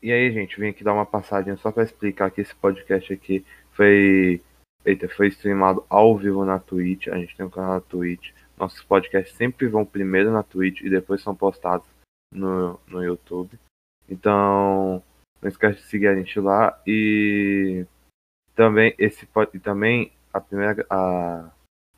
E aí, gente, vim aqui dar uma passadinha só para explicar que esse podcast aqui foi. Eita, foi streamado ao vivo na Twitch. A gente tem um canal na Twitch. Nossos podcasts sempre vão primeiro na Twitch e depois são postados no, no YouTube. Então, não esquece de seguir a gente lá. E também esse e também a primeira a,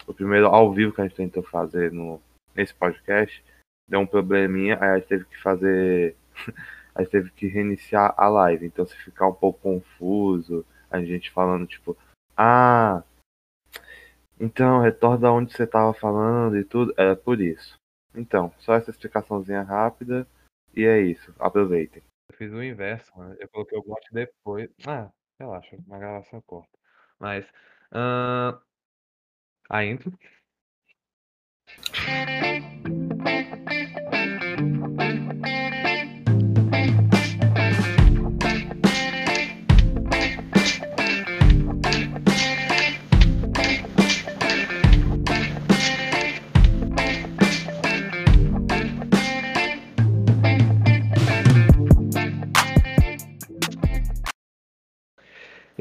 o primeiro ao vivo que a gente tentou fazer no, nesse podcast deu um probleminha, aí a gente teve que fazer a gente teve que reiniciar a live. Então se ficar um pouco confuso, a gente falando tipo, ah, então retorna onde você tava falando e tudo, era por isso. Então, só essa explicaçãozinha rápida e é isso. Aproveitem. Eu fiz o inverso, mano. Eu coloquei o bot depois. Ah, relaxa, na gravação corta. Mas. Uh... A intro.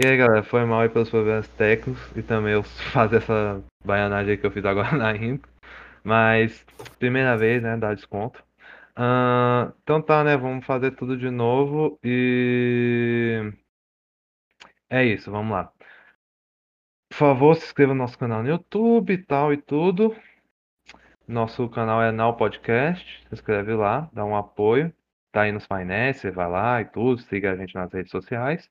E aí galera, foi mal aí pelos problemas técnicos e também eu fazer essa baianagem que eu fiz agora na intro. Mas, primeira vez, né, dá desconto. Uh, então tá, né, vamos fazer tudo de novo e... É isso, vamos lá. Por favor, se inscreva no nosso canal no YouTube e tal e tudo. Nosso canal é Now Podcast, se inscreve lá, dá um apoio. Tá aí nos você vai lá e tudo, siga a gente nas redes sociais.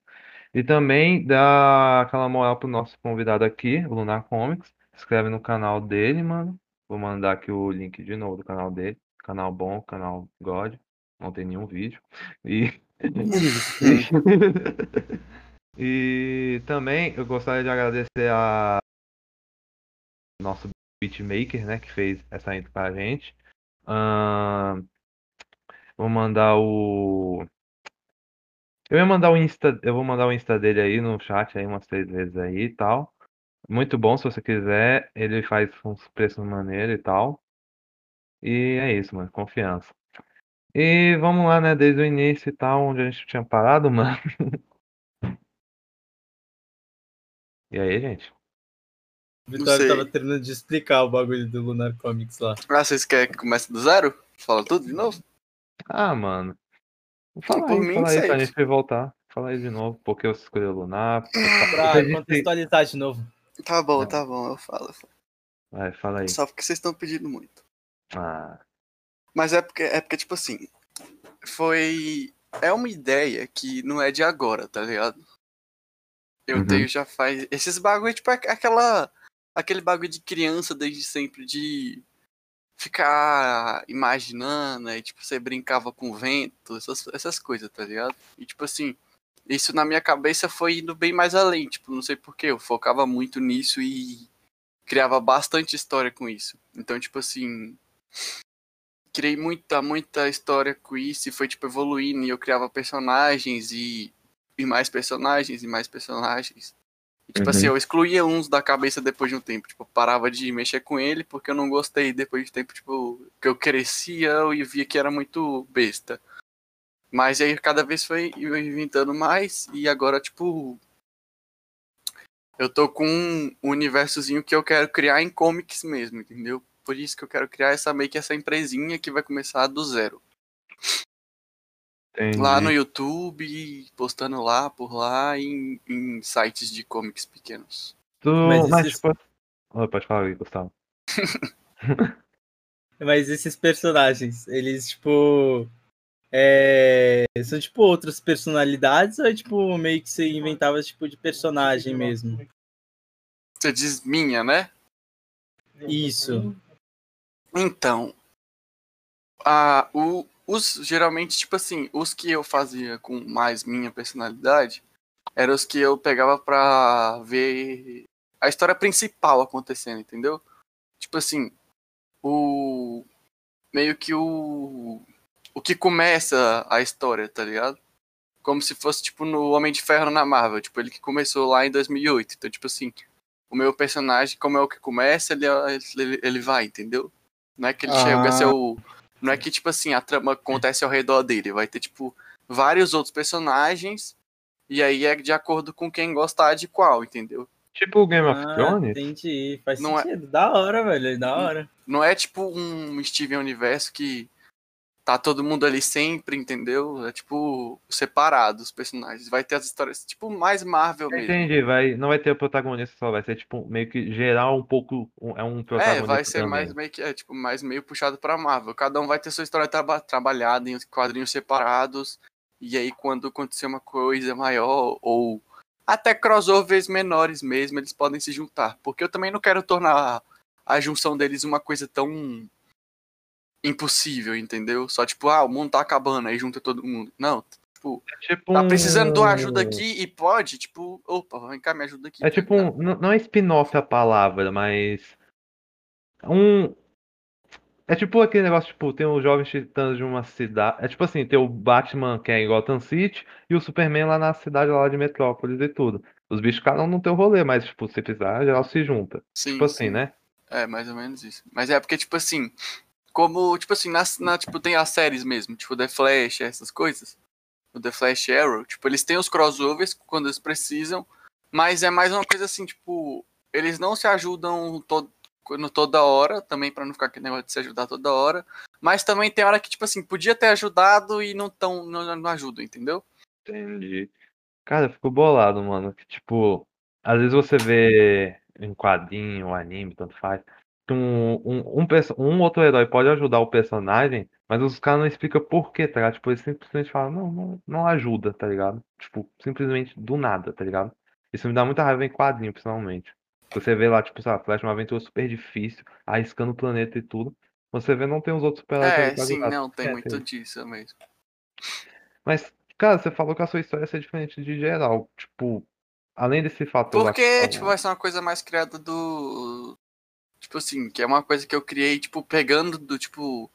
E também dá aquela moral pro nosso convidado aqui, o Lunar Comics. Inscreve no canal dele, mano. Vou mandar aqui o link de novo do canal dele. Canal bom, canal God. Não tem nenhum vídeo. E. e também eu gostaria de agradecer a nosso beatmaker, né, que fez essa intro pra gente. Uh... Vou mandar o eu ia mandar o Insta, eu vou mandar o Insta dele aí no chat aí umas três vezes aí e tal. Muito bom se você quiser. Ele faz uns preços maneiros e tal. E é isso, mano. Confiança. E vamos lá, né? Desde o início e tal, onde a gente tinha parado, mano. E aí, gente? O Vitório tava terminando de explicar o bagulho do Lunar Comics lá. Ah, vocês querem que comece do zero? Fala tudo de novo? Ah, mano. Fala Por aí, mim, fala aí pra gente voltar. Fala aí de novo, porque você escolheu Lunar. Pra gente... contextualizar de novo. Tá bom, tá bom, eu falo. Vai, fala aí. Só porque vocês estão pedindo muito. Ah. Mas é porque, é porque, tipo assim, foi. É uma ideia que não é de agora, tá ligado? Eu uhum. tenho já faz. Esses bagulho, tipo, aquela. Aquele bagulho de criança desde sempre, de ficar imaginando, e tipo, você brincava com o vento, essas, essas coisas, tá ligado? E tipo assim, isso na minha cabeça foi indo bem mais além, tipo, não sei porquê, eu focava muito nisso e criava bastante história com isso. Então, tipo assim, criei muita, muita história com isso e foi, tipo, evoluindo e eu criava personagens e, e mais personagens e mais personagens. Tipo assim, uhum. assim, eu excluía uns da cabeça depois de um tempo. Tipo, parava de mexer com ele porque eu não gostei depois de tempo, tipo, que eu crescia e via que era muito besta. Mas aí cada vez foi inventando mais e agora, tipo. Eu tô com um universozinho que eu quero criar em comics mesmo, entendeu? Por isso que eu quero criar essa meio que essa empresinha que vai começar do zero. Entendi. Lá no YouTube, postando lá, por lá, em, em sites de comics pequenos. Tu... Mas, Mas esses... pode... Oh, pode falar aí, Gustavo. Mas esses personagens, eles, tipo. É... São tipo outras personalidades ou é tipo meio que você inventava tipo de personagem mesmo? Você diz minha, né? Isso. Então, a, o, os, geralmente, tipo assim, os que eu fazia com mais minha personalidade eram os que eu pegava pra ver a história principal acontecendo, entendeu? Tipo assim, o. Meio que o. O que começa a história, tá ligado? Como se fosse, tipo, no Homem de Ferro na Marvel. Tipo, ele que começou lá em 2008. Então, tipo assim, o meu personagem, como é o que começa, ele, ele, ele vai, entendeu? Não é que ele ah. chega a ser o não é que, tipo assim, a trama acontece ao redor dele. Vai ter, tipo, vários outros personagens, e aí é de acordo com quem gostar de qual, entendeu? Tipo o Game of Ah, Thrones? entendi. Faz Não é- sentido. Da hora, velho. Da hora. Não é tipo um Steven Universo que tá todo mundo ali sempre, entendeu? É tipo separado os personagens. Vai ter as histórias, tipo mais Marvel mesmo. Entendi, vai, não vai ter o protagonista só, vai ser tipo meio que geral um pouco, é um É, protagonista vai ser também. mais meio que é, tipo, mais meio puxado pra Marvel. Cada um vai ter sua história traba- trabalhada em quadrinhos separados. E aí, quando acontecer uma coisa maior, ou até crossovers menores mesmo, eles podem se juntar. Porque eu também não quero tornar a junção deles uma coisa tão impossível, entendeu? Só tipo, ah, o mundo tá acabando, aí junta todo mundo. Não, tipo, Tipo tá precisando de uma um- ajuda aqui e pode, tipo, opa, vem cá, me ajuda aqui. É tipo um, não não é spin-off a palavra, mas um é tipo aquele negócio, tipo, tem os jovens titãs de uma cidade. É tipo assim, tem o Batman que é em Gotham City e o Superman lá na cidade lá de Metrópolis e tudo. Os bichos cada um no teu rolê, mas tipo, se precisar, geral se junta. Sim, Tipo assim, sim. né? É, mais ou menos isso. Mas é porque, tipo assim, como, tipo assim, na, na- tipo, tem as séries mesmo, tipo The Flash, essas coisas. O The Flash Arrow, tipo, eles têm os crossovers quando eles precisam, mas é mais uma coisa assim, tipo, eles não se ajudam no toda hora, também pra não ficar aquele negócio de se ajudar toda hora, mas também tem hora que, tipo assim, podia ter ajudado e não tão, não, não ajudam, entendeu? Entendi. Cara, eu fico bolado, mano. Que, tipo, às vezes você vê em quadrinho, anime, tanto faz, um, um, um, um outro herói pode ajudar o personagem, mas os caras não explicam por quê, tá ligado? Tipo, eles simplesmente falam, não, não, não ajuda, tá ligado? Tipo, simplesmente do nada, tá ligado? Isso me dá muita raiva em quadrinho, principalmente. Você vê lá, tipo, lá, Flash é uma aventura super difícil, arriscando o planeta e tudo. Você vê, não tem os outros super-heróis É, pra sim, ajudar. não, tem É, muito disso mesmo. Mas, cara, você falou que a sua história ia ser diferente de geral. Tipo, além desse fator. lá que Porque, você tipo, vai ser uma coisa mais criada do. Tipo assim, que é uma coisa que eu criei, tipo, pegando do, tipo,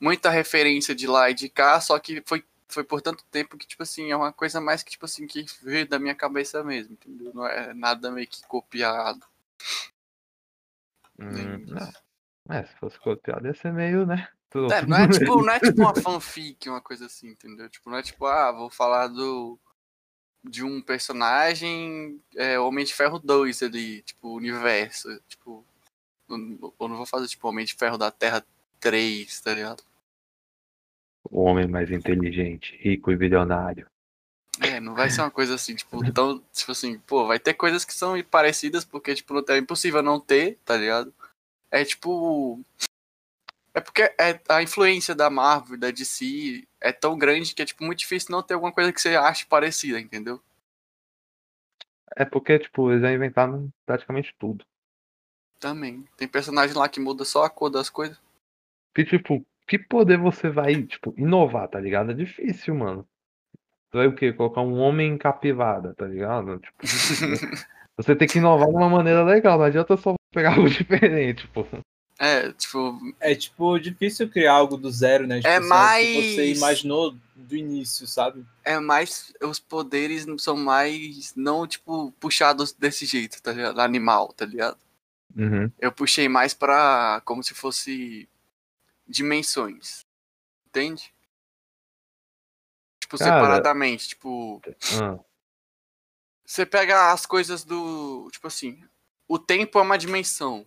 muita referência de lá e de cá, só que foi, foi por tanto tempo que, tipo assim, é uma coisa mais que, tipo assim, que veio da minha cabeça mesmo, entendeu? Não é nada meio que copiado. Hum, não. É, se fosse copiado ia ser meio, né? Tudo- É, não é tipo, não é tipo uma fanfic, uma coisa assim, entendeu? Tipo, não é tipo, ah, vou falar do de um personagem é, Homem de Ferro 2 ali, tipo, universo, tipo, eu não vou fazer tipo Homem de Ferro da Terra 3, tá ligado? O homem mais inteligente, rico e bilionário. É, não vai ser uma coisa assim, tipo, tão, tipo assim, pô, vai ter coisas que são parecidas porque, tipo, não- é impossível não ter, tá ligado? É tipo. É porque é, a influência da Marvel da DC é tão grande que é, tipo, muito difícil não ter alguma coisa que você ache parecida, entendeu? É porque, tipo, eles já inventaram praticamente tudo. Também. Tem personagem lá que muda só a cor das coisas. Que, tipo, que poder você vai, tipo, inovar, tá ligado? É difícil, mano. Você vai o quê? Colocar um homem em capivara, tá ligado? Tipo, você tem que inovar de uma maneira legal, não adianta só pegar algo diferente, pô. É, tipo, É tipo difícil criar algo do zero, né? Tipo, É algo que mais- você imaginou do início, sabe? é mais. Os poderes são mais. Não, tipo, puxados desse jeito, tá ligado? Animal, tá ligado? Uhum. Eu puxei mais pra. como se fosse. dimensões. Entende? Tipo, Cara. separadamente. Tipo, Ah, você pega as coisas do. Tipo assim. O tempo é uma dimensão.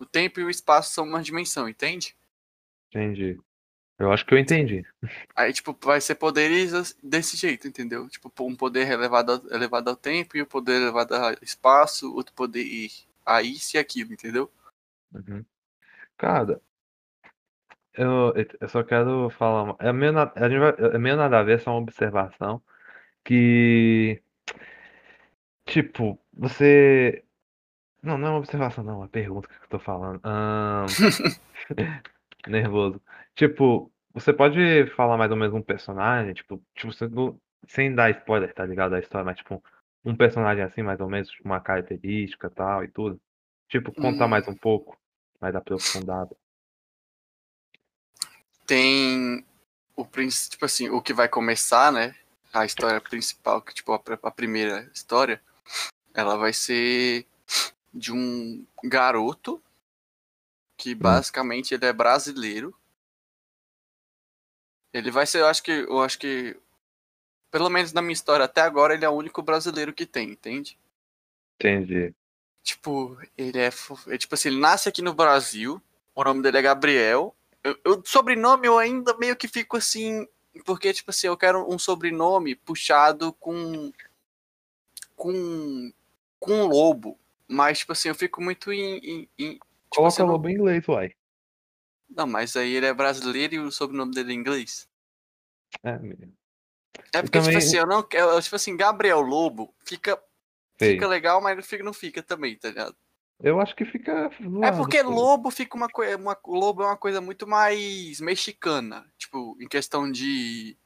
O tempo e o espaço são uma dimensão, entende? entendi. Eu acho que eu entendi. Aí, tipo, vai ser poderes desse jeito, entendeu? Tipo, um poder elevado, ao- elevado ao tempo e o poder elevado ao espaço, outro poder a isso e aquilo, entendeu? Uhum. Cara, eu, eu só quero falar. É meio, na- a gente vai- é meio nada a ver, só uma observação. Que. Tipo, você. Não, não é uma observação, não, é uma pergunta que eu tô falando. Ahn, Nervoso. Tipo, você pode falar mais ou menos um personagem, tipo, tipo, você não- sem dar spoiler, tá ligado? Da história, mas tipo, um personagem assim, mais ou menos, uma característica e tal e tudo. Tipo, contar Hum. mais um pouco, mais aprofundado. Tem o princ- tipo assim, o que vai começar, né? A história principal, que tipo a, a primeira história, ela vai ser de um garoto que basicamente ele é brasileiro. Ele vai ser, eu acho que, eu acho que pelo menos na minha história até agora, ele é o único brasileiro que tem, entende? Entendi. Tipo, ele é, é tipo assim, ele nasce aqui no Brasil, o nome dele é Gabriel. Eu, eu- sobrenome eu ainda meio que fico assim, porque tipo assim, eu quero um sobrenome puxado com com com um lobo, mas tipo assim, eu fico muito em, em- em- tipo Coloca assim, o lobo em inglês, uai. Não, mas aí ele é brasileiro e o sobrenome dele é inglês. É, menino. É porque, também- tipo assim, eu não quero. Tipo assim, Gabriel Lobo fica, Sei. fica legal, mas não fica, não fica também, tá ligado? Eu acho que fica. É porque sei. lobo fica uma coisa. Uma, lobo é uma coisa muito mais mexicana. Tipo, em questão de,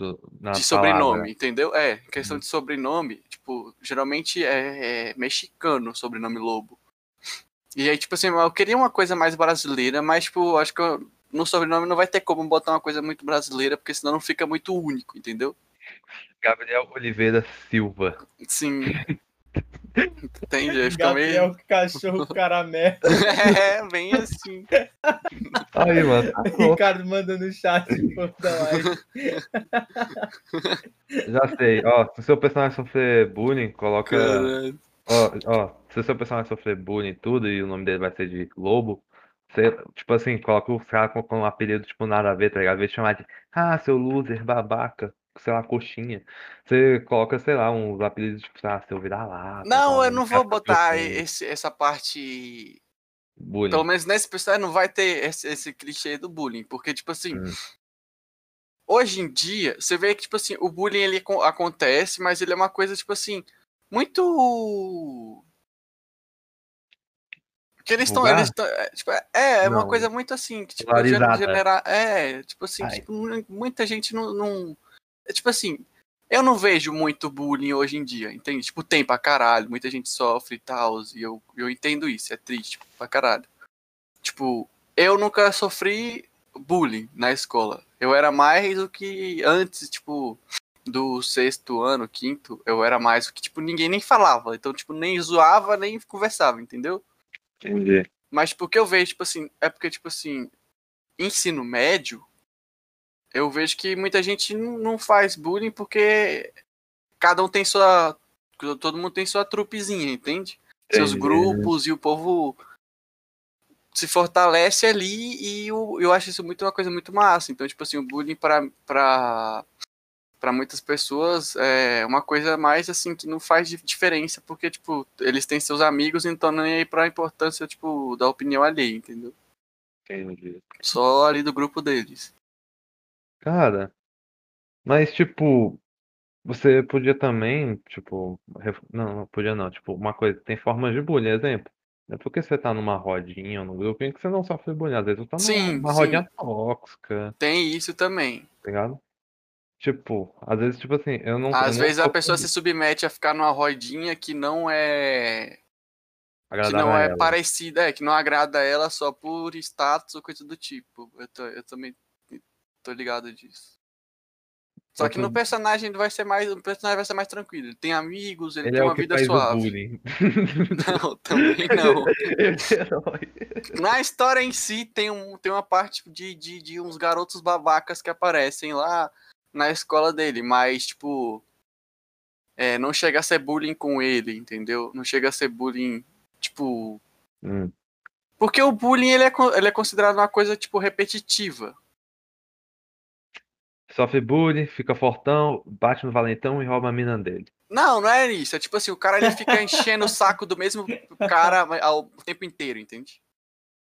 Na de palavra. sobrenome, entendeu? É, em questão Uhum. de sobrenome, tipo, geralmente é, é mexicano o sobrenome lobo. E aí, tipo assim, eu queria uma coisa mais brasileira, mas, tipo, acho que eu- no sobrenome não vai ter como botar uma coisa muito brasileira, porque senão não fica muito único, entendeu? Gabriel Oliveira Silva. Sim. Entende? Fica meio. Gabriel Cachorro Caramelo. É, bem assim. Aí, mano. tá. Ricardo manda no chat da live. Já sei. Ó, se o seu personagem sofrer bullying, coloca. Ó, ó, se o seu personagem sofrer bullying e tudo, e o nome dele vai ser de Lobo, você, tipo assim, coloca o cara com, com um apelido, tipo, nada a ver, tá ligado? De chamar de, ah, seu loser, babaca, sei lá, coxinha. Você coloca, sei lá, uns apelidos, tipo, sei lá, seu vira-lata. Não, tal, eu não vou cara botar profundo, esse, essa parte. Bullying. Pelo menos nesse personagem não vai ter esse, esse clichê do bullying. Porque, tipo assim. Hum. Hoje em dia, você vê que, tipo assim, o bullying ele acon- acontece, mas ele é uma coisa, tipo assim, muito. Que eles estão. É, tipo, é, é uma coisa muito assim, que, tipo, Polarizada. genera, é, tipo assim, tipo, mu- muita gente não, não. É tipo assim, eu não vejo muito bullying hoje em dia, entende? Tipo, tem pra caralho, muita gente sofre e tal, e eu, eu entendo isso, é triste pra caralho. Tipo, eu nunca sofri bullying na escola. Eu era mais do que antes, tipo, do sexto ano, quinto, eu era mais o que, tipo, ninguém nem falava. Então, tipo, nem zoava, nem conversava, entendeu? Entendi. Mas tipo, o que eu vejo, tipo assim, é porque, tipo assim, ensino médio, eu vejo que muita gente não faz bullying porque cada um tem sua. Todo mundo tem sua trupezinha, entende? Seus Entendi. grupos e o povo se fortalece ali e eu, eu acho isso muito uma coisa muito massa. Então, tipo assim, o bullying pra, pra, pra muitas pessoas é uma coisa mais assim que não faz di- diferença, porque, tipo, eles têm seus amigos, então nem aí pra importância, tipo, da opinião alheia, entendeu? Entendi. Só ali do grupo deles. Cara, mas tipo, você podia também, tipo, ref- não, não podia não, tipo, uma coisa, tem formas de bullying, exemplo. É porque você tá numa rodinha ou num grupinho que você não sofre bullying, às vezes você tá Sim, numa sim. rodinha tóxica, Tem isso também. tá ligado? Tipo, às vezes, tipo assim, eu não eu Às não vezes a pessoa se submete a ficar numa rodinha que não é. Que não é parecida, é, que não agrada a ela só por status ou coisa do tipo. Eu, tô- eu também tô ligado disso. Só que no personagem vai ser mais. O personagem vai ser mais tranquilo. Ele tem amigos, ele, Ele tem é uma vida suave. bullying. Não, também não. É. Na história em si tem, um, tem uma parte de, de, de uns garotos babacas que aparecem lá na escola dele, mas tipo. É, não chega a ser bullying com ele, entendeu? Não chega a ser bullying, tipo. Hum, Porque o bullying ele é, ele é considerado uma coisa, tipo, repetitiva. Sofre bullying, fica fortão, bate no valentão e rouba a mina dele. Não, não é isso. É tipo assim, o cara ele fica enchendo o saco do mesmo cara ao tempo inteiro, entende?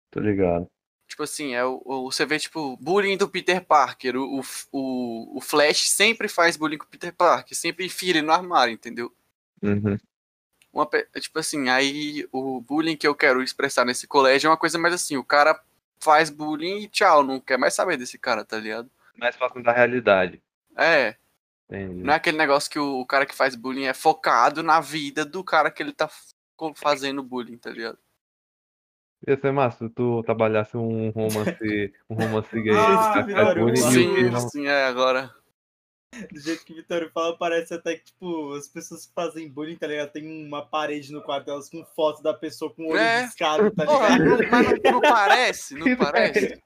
Tô ligado. Tipo assim, é o, o- você vê, tipo, bullying do Peter Parker. O, o, o, Flash sempre faz bullying com o Peter Parker, sempre enfia ele no armário, entendeu? Uhum. Uma, tipo assim, aí o bullying que eu quero expressar nesse colégio é uma coisa mais assim, o cara faz bullying e tchau, não quer mais saber desse cara, tá ligado? Mais próximo da realidade. É, Entendi. Não é aquele negócio que o, o cara que faz bullying é focado na vida do cara que ele tá fazendo bullying, tá ligado? Ia ser massa se tu trabalhasse um romance, um romance gay Ah, Vitório, Sim, não. sim, é agora. Do jeito que o Vitório fala, parece até que, tipo, as pessoas que fazem bullying, tá ligado? Tem uma parede no quarto delas com foto da pessoa com o olho É. riscado, tá Porra, ligado? não- mas não, não parece? Não parece?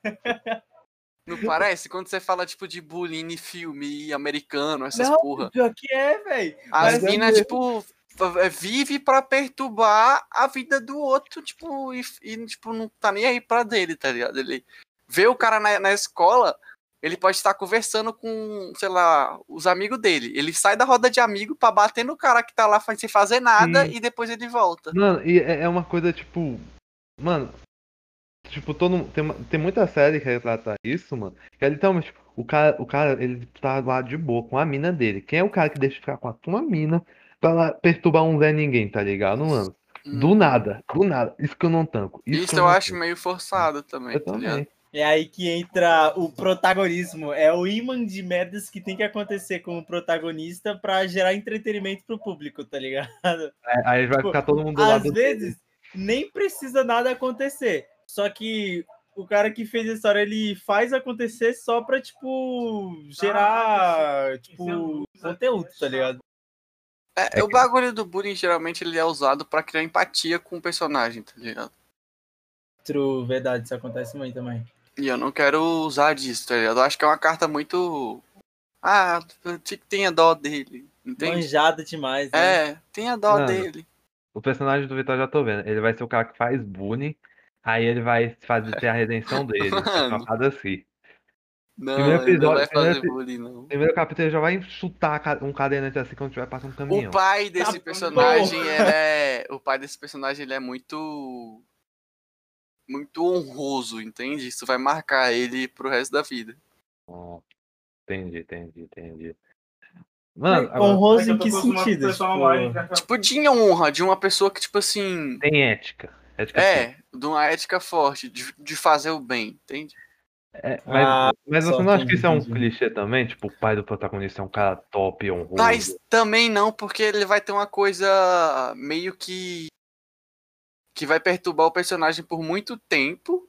Não parece? Quando você fala, tipo, de bullying em filme americano, essas Não, porra. pior que é, velho. As é minas, mesmo. tipo, vive pra perturbar a vida do outro, tipo, e, e, tipo, não tá nem aí pra dele, tá ligado? Ele vê o cara na, na escola, ele pode estar conversando com, sei lá, os amigos dele. Ele sai da roda de amigo pra bater no cara que tá lá sem fazer nada Sim. e depois ele volta. Mano, e é é uma coisa tipo. Mano. Tipo, todo mundo- tem, tem muita série que retrata isso, mano. Que é literalmente, tipo, o cara, o cara, ele tá lá de boa com a mina dele. Quem é o cara que deixa ficar com a tua mina pra lá perturbar um Zé Ninguém, tá ligado, mano? Do Hum. nada, do nada. Isso que eu não tanco. Isso, Isso eu não acho tanco. meio forçado também, Eu tá ligado? também. É aí que entra o protagonismo. É o imã de merdas que tem que acontecer com o protagonista pra gerar entretenimento pro público, tá ligado? Aí- Aí vai ficar todo mundo do Às lado dele. vezes, nem precisa nada acontecer. Só que o cara que fez a história, ele faz acontecer só pra, tipo, gerar, tipo, conteúdo, tá ligado? É, o bagulho do bullying geralmente ele é usado pra criar empatia com o personagem, tá ligado? True, verdade, isso acontece muito também. E eu não quero usar disso, tá ligado? Eu acho que é uma carta muito. Ah, tenha dó dele, entende? Manjada demais, né? É, tenha dó Mano, dele. O personagem do Vitor eu já tô vendo. Ele vai ser o cara que faz bullying. Aí ele vai fazer ter a redenção dele. Mano. Uma assim. Não, primeiro ele não vai episódio- primeiro bullying, não. Primeiro capítulo ele já vai chutar um cadeirante assim quando tiver passando um caminhão. O pai desse Tá personagem é. O pai desse personagem ele é muito. Muito honroso, entende? Isso vai marcar ele pro resto da vida. Ó, entendi, entendi, entendi. Mano, agora, Honroso em que sentido? Tipo, Tipo, de honra, de uma pessoa que, tipo assim. tem ética. ética sim. É, de uma ética forte, de, de fazer o bem, entende? É, mas, Ah, mas você não acha que isso é um clichê também? Tipo, o pai do protagonista é um cara top, honroso. Mas também não, porque ele vai ter uma coisa meio que. que vai perturbar o personagem por muito tempo.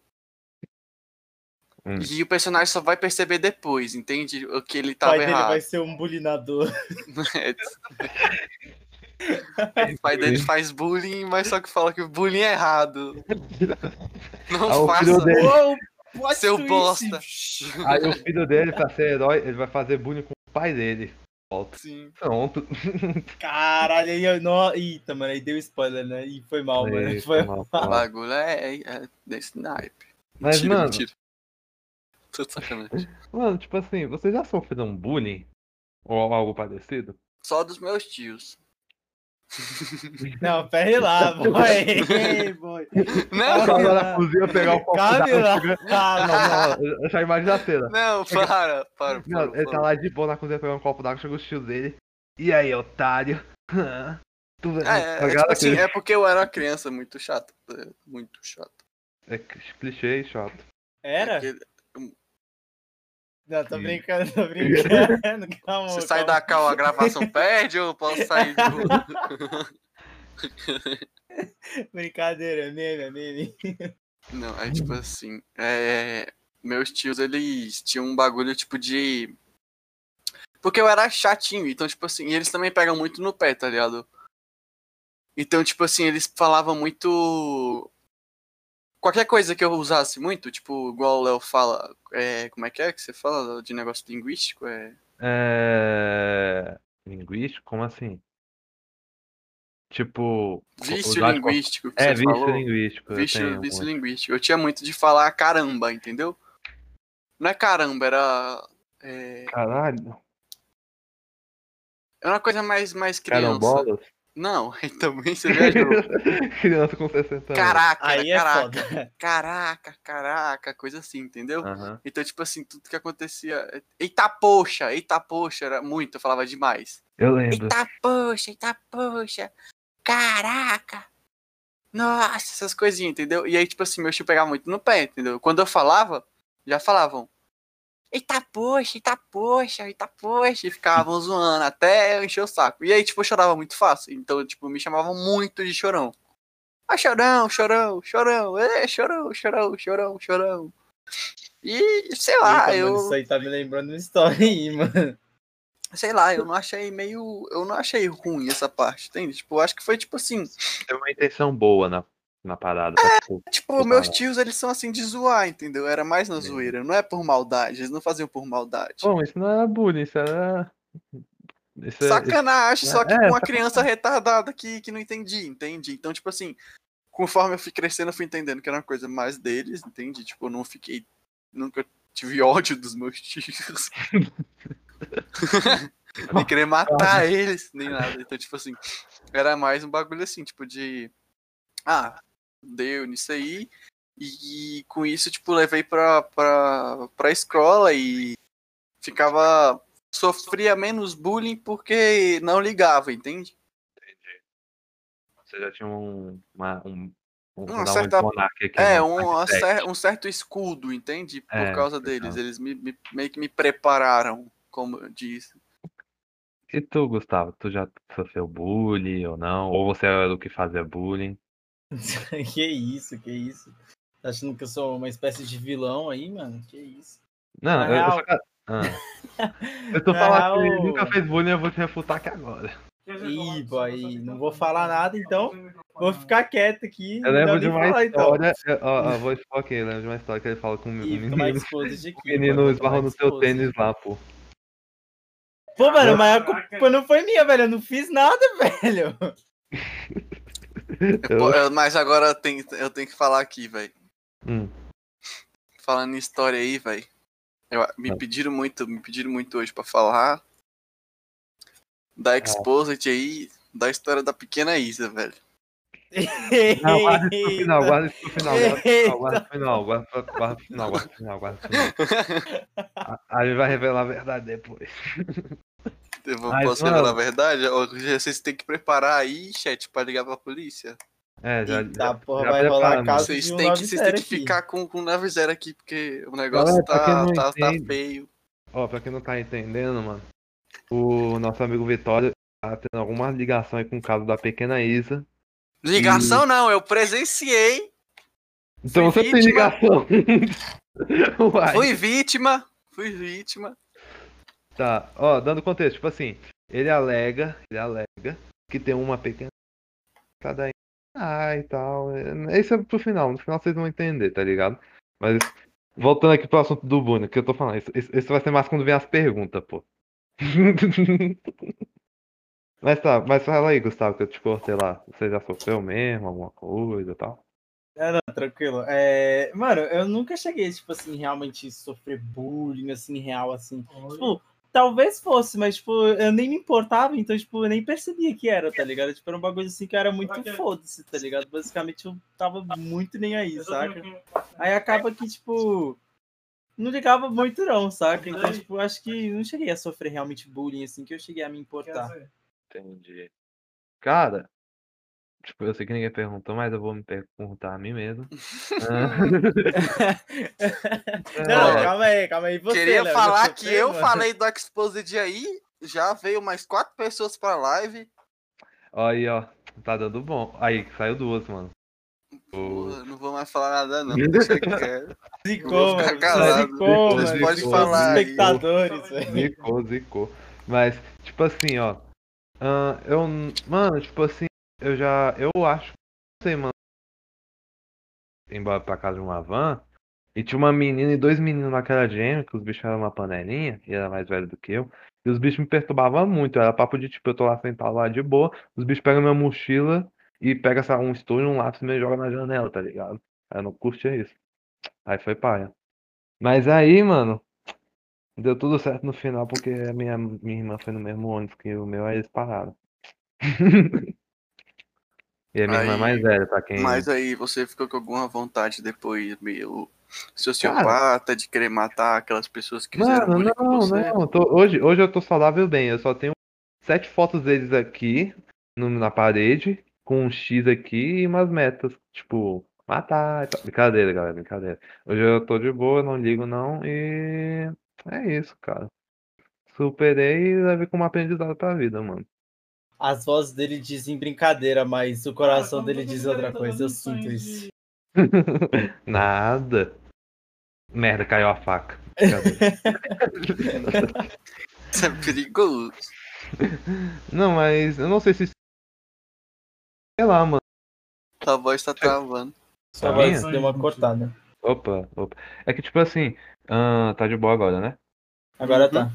Hum. E o personagem só vai perceber depois, entende? O que ele o tava pai dele errado. vai ser um bulinador. o pai dele faz bullying, mas só que fala que o bullying é errado. Não Ah, o faça. filho dele- Uou, plot Seu twist. bosta. Aí o filho dele, pra ser herói, ele vai fazer bullying com o pai dele. Volta. Sim. Pronto. Caralho, aí eu não. Eita, mano, aí deu spoiler, né? E foi mal, mano. Foi... mal, O bagulho é, é desse naipe. Mas, Mentira, mano, mentira. Tô de sacanagem. mano, tipo assim, você já sofreu um bullying? Ou algo parecido? Só dos meus tios. Não, pera lá, boy. Ei, boy. Não, lá. na cozinha pegar o copo d'água. Não, não, eu já imagino a cena. não, para, para. Não, para, ele tá para. lá de boa na cozinha pegando um copo d'água, chega os tios dele. E aí, otário? tu É, tá é, tipo assim, é porque eu era uma criança muito chata. é, Muito chata. É clichê e chato. Era? Não, tô brincando, tô brincando. Calma. Você sai calma. da cal, a gravação perde ou posso sair do. Brincadeira, meme, é meme. Não, é tipo assim. É, meus tios, eles tinham um bagulho tipo de. Porque eu era chatinho, então, tipo assim, e eles também pegam muito no pé, tá ligado? Então, tipo assim, eles falavam muito. Qualquer coisa que eu usasse muito, tipo, igual o Léo fala, é, como é que é que você fala de negócio linguístico? É. É. Linguístico? Como assim? Tipo. Vício de- linguístico É, vício falou. linguístico. Vício, vício linguístico. Eu tinha muito de falar caramba, entendeu? Não é caramba, era. É, Caralho. é uma coisa mais, mais criança. Carambolas? Não, aí também você viajou. Criança com 60 anos. Caraca, Aí é caraca, foda. caraca, caraca, coisa assim, entendeu? Aham. Então, tipo assim, tudo que acontecia. Eita poxa, eita poxa, era muito, eu falava demais. Eu lembro. Eita poxa, eita poxa, caraca. Nossa, essas coisinhas, entendeu? E aí, tipo assim, meu tio pegava muito no pé, entendeu? Quando eu falava, já falavam. Eita poxa, eita poxa, eita poxa. E ficavam zoando até eu encher o saco. E aí, tipo, eu chorava muito fácil. Então, tipo, me chamavam muito de chorão. Ah, chorão, chorão, chorão, é, chorão, chorão, chorão, chorão. E, sei lá, Eita, eu. mano, isso aí tá me lembrando uma história aí, mano. Sei lá, eu não achei meio. Eu não achei ruim essa parte, entende? Tipo, eu acho que foi tipo assim. Tem uma intenção boa na, na parada. pra, tipo, Tipo, meus tios, eles são assim de zoar, entendeu? Era mais na zoeira, não é por maldade, eles não faziam por maldade. Bom, isso não era bullying, isso era. Isso é- Sacanagem, só que É, com uma criança retardada que, que não entendi, entende? Então, tipo assim, conforme eu fui crescendo, eu fui entendendo que era uma coisa mais deles, entende? Tipo, eu não fiquei. Nunca tive ódio dos meus tios. nem querer matar eles, nem nada. Então, tipo assim, era mais um bagulho assim, tipo, de. Ah, deu nisso aí. E com isso, tipo, levei pra, pra, pra escola e ficava. Sofria menos bullying porque não ligava, entende? Entendi. Você já tinha um. Uma, um, um, Uma certa- aqui, É, um um, mindset. cer- um certo escudo, entende? Por É, causa deles. Eles me, me- meio que me prepararam, como eu disse. E tu, Gustavo, tu já sofreu bullying ou não? Ou você era do que fazia bullying? que isso, que isso. Tá achando que eu sou uma espécie de vilão aí, mano? Que isso. Não, Na eu, eu real- só quero- Ah. Se tu Na falar que real- nunca fez bullying, eu vou te refutar aqui agora. Ih, boy, não vou falar nada, então. Vou ficar quieto aqui. Eu não lembro vou de nem uma falar, então. história. eu- Ó, ó, vou expor aqui, eu lembro de uma história que ele fala com um Ih, menino. aqui. O menino esbarrou no exposed. tênis lá, pô. Pô, mano, mas a culpa não foi minha, velho. Eu não fiz nada, velho. Pô, eu- mas agora eu tenho, eu tenho que falar aqui, velho. Hum. Falando em história aí, velho. Me Ah. pediram muito, me pediram muito hoje pra falar da Exposit aí, da história da pequena Isa, velho. Não, guarda isso pro final, guarda isso pro final, guarda pro final, guarda pro final, guarda pro final, guarda pro final, guarda pro final. A- Aí vai revelar a verdade depois. Eu vou, Mas, posso mano- revelar a verdade? Ó, Vocês têm que preparar aí, chat, pra ligar pra polícia. É, já. Eita, já- porra, já vai rolar casa Vocês têm que, vocês têm 90 que ficar com, com 90 aqui, porque o negócio Galera, tá, tá, tá entende- feio. Ó, pra quem não tá entendendo, mano, o nosso amigo Vitório tá tendo alguma ligação aí com o caso da pequena Isa. Ligação não, eu presenciei, Então você tem vítima. ligação. Uai. fui vítima, fui vítima. Tá, ó, dando contexto, tipo assim, ele alega, ele alega que tem uma pequena cada aí. Ah, e tal. é- Isso é pro final, no final vocês vão entender, tá ligado? Mas voltando aqui pro assunto do bullying, que eu tô falando, isso- isso vai ser mais quando vem as perguntas, pô. Mas tá, mas fala aí, Gustavo, que eu te cortei lá. Você já sofreu mesmo, alguma coisa e tal? É, não, tranquilo. É, mano, eu nunca cheguei, tipo assim, realmente sofrer bullying, assim, real, assim. Tipo, talvez fosse, mas, tipo, eu nem me importava, então, tipo, eu nem percebia que era, tá ligado? Tipo, era um bagulho assim que era muito foda-se, tá ligado? Basicamente, eu tava muito nem aí, saca? Aí acaba que, tipo, não ligava muito não, saca? Então, tipo, acho que não cheguei a sofrer realmente bullying, assim, que eu cheguei a me importar. Entendi. Cara, tipo, eu sei que ninguém perguntou, mas eu vou me perguntar a mim mesmo. Ah, Não, Ó, calma aí, calma aí. Você, Queria Léo, falar que eu mano? falei do Exposed aí, já veio mais quatro pessoas pra live. Ó aí, ó. Tá dando bom. Aí, saiu duas, mano. Porra, não vou mais falar nada não, deixa quieto. Zicou, Vou ficar mano. calado. Zicou, Vocês mano. podem Zicou falar aí. espectadores. Zicou, zicou. Mas, tipo assim, ó. Ah, eu. Mano, tipo assim, eu já. Eu acho. Não sei, mano. Embora pra casa de uma van. E tinha uma menina e dois meninos naquela gêmea, que os bichos eram uma panelinha, e era mais velho do que eu. E os bichos me perturbavam muito. Era papo de tipo, eu tô lá sentado lá de boa, os bichos pegam minha mochila e pegam essa, um estojo, um lápis e me jogam na janela, tá ligado? Eu não curtia isso. Aí foi paia. Mas aí, mano, deu tudo certo no final porque a minha, minha irmã foi no mesmo ônibus que o meu, aí eles pararam. E a minha irmã é Aí- mais velha, pra quem. Mas aí você ficou com alguma vontade depois, meio sociopata, de querer matar aquelas pessoas que fizeram Mano, não, você? não. tô- hoje, hoje eu tô saudável bem. Eu só tenho sete fotos deles aqui no- na parede, com um X aqui e umas metas. Tipo, matar. Brincadeira, galera, brincadeira. Hoje eu tô de boa, não ligo não. E é isso, cara. Superei e levei como aprendizado pra vida, mano. As vozes dele dizem brincadeira, mas o coração dele diz outra coisa. Eu sinto isso. Nada. Merda, caiu a faca. Isso é perigoso. Não, mas eu não sei se. Sei lá, mano. Tua voz tá travando. Sua Tá voz deu uma cortada. Opa, opa. É que, tipo assim, ah, tá de boa agora, né? Agora Uhum. tá.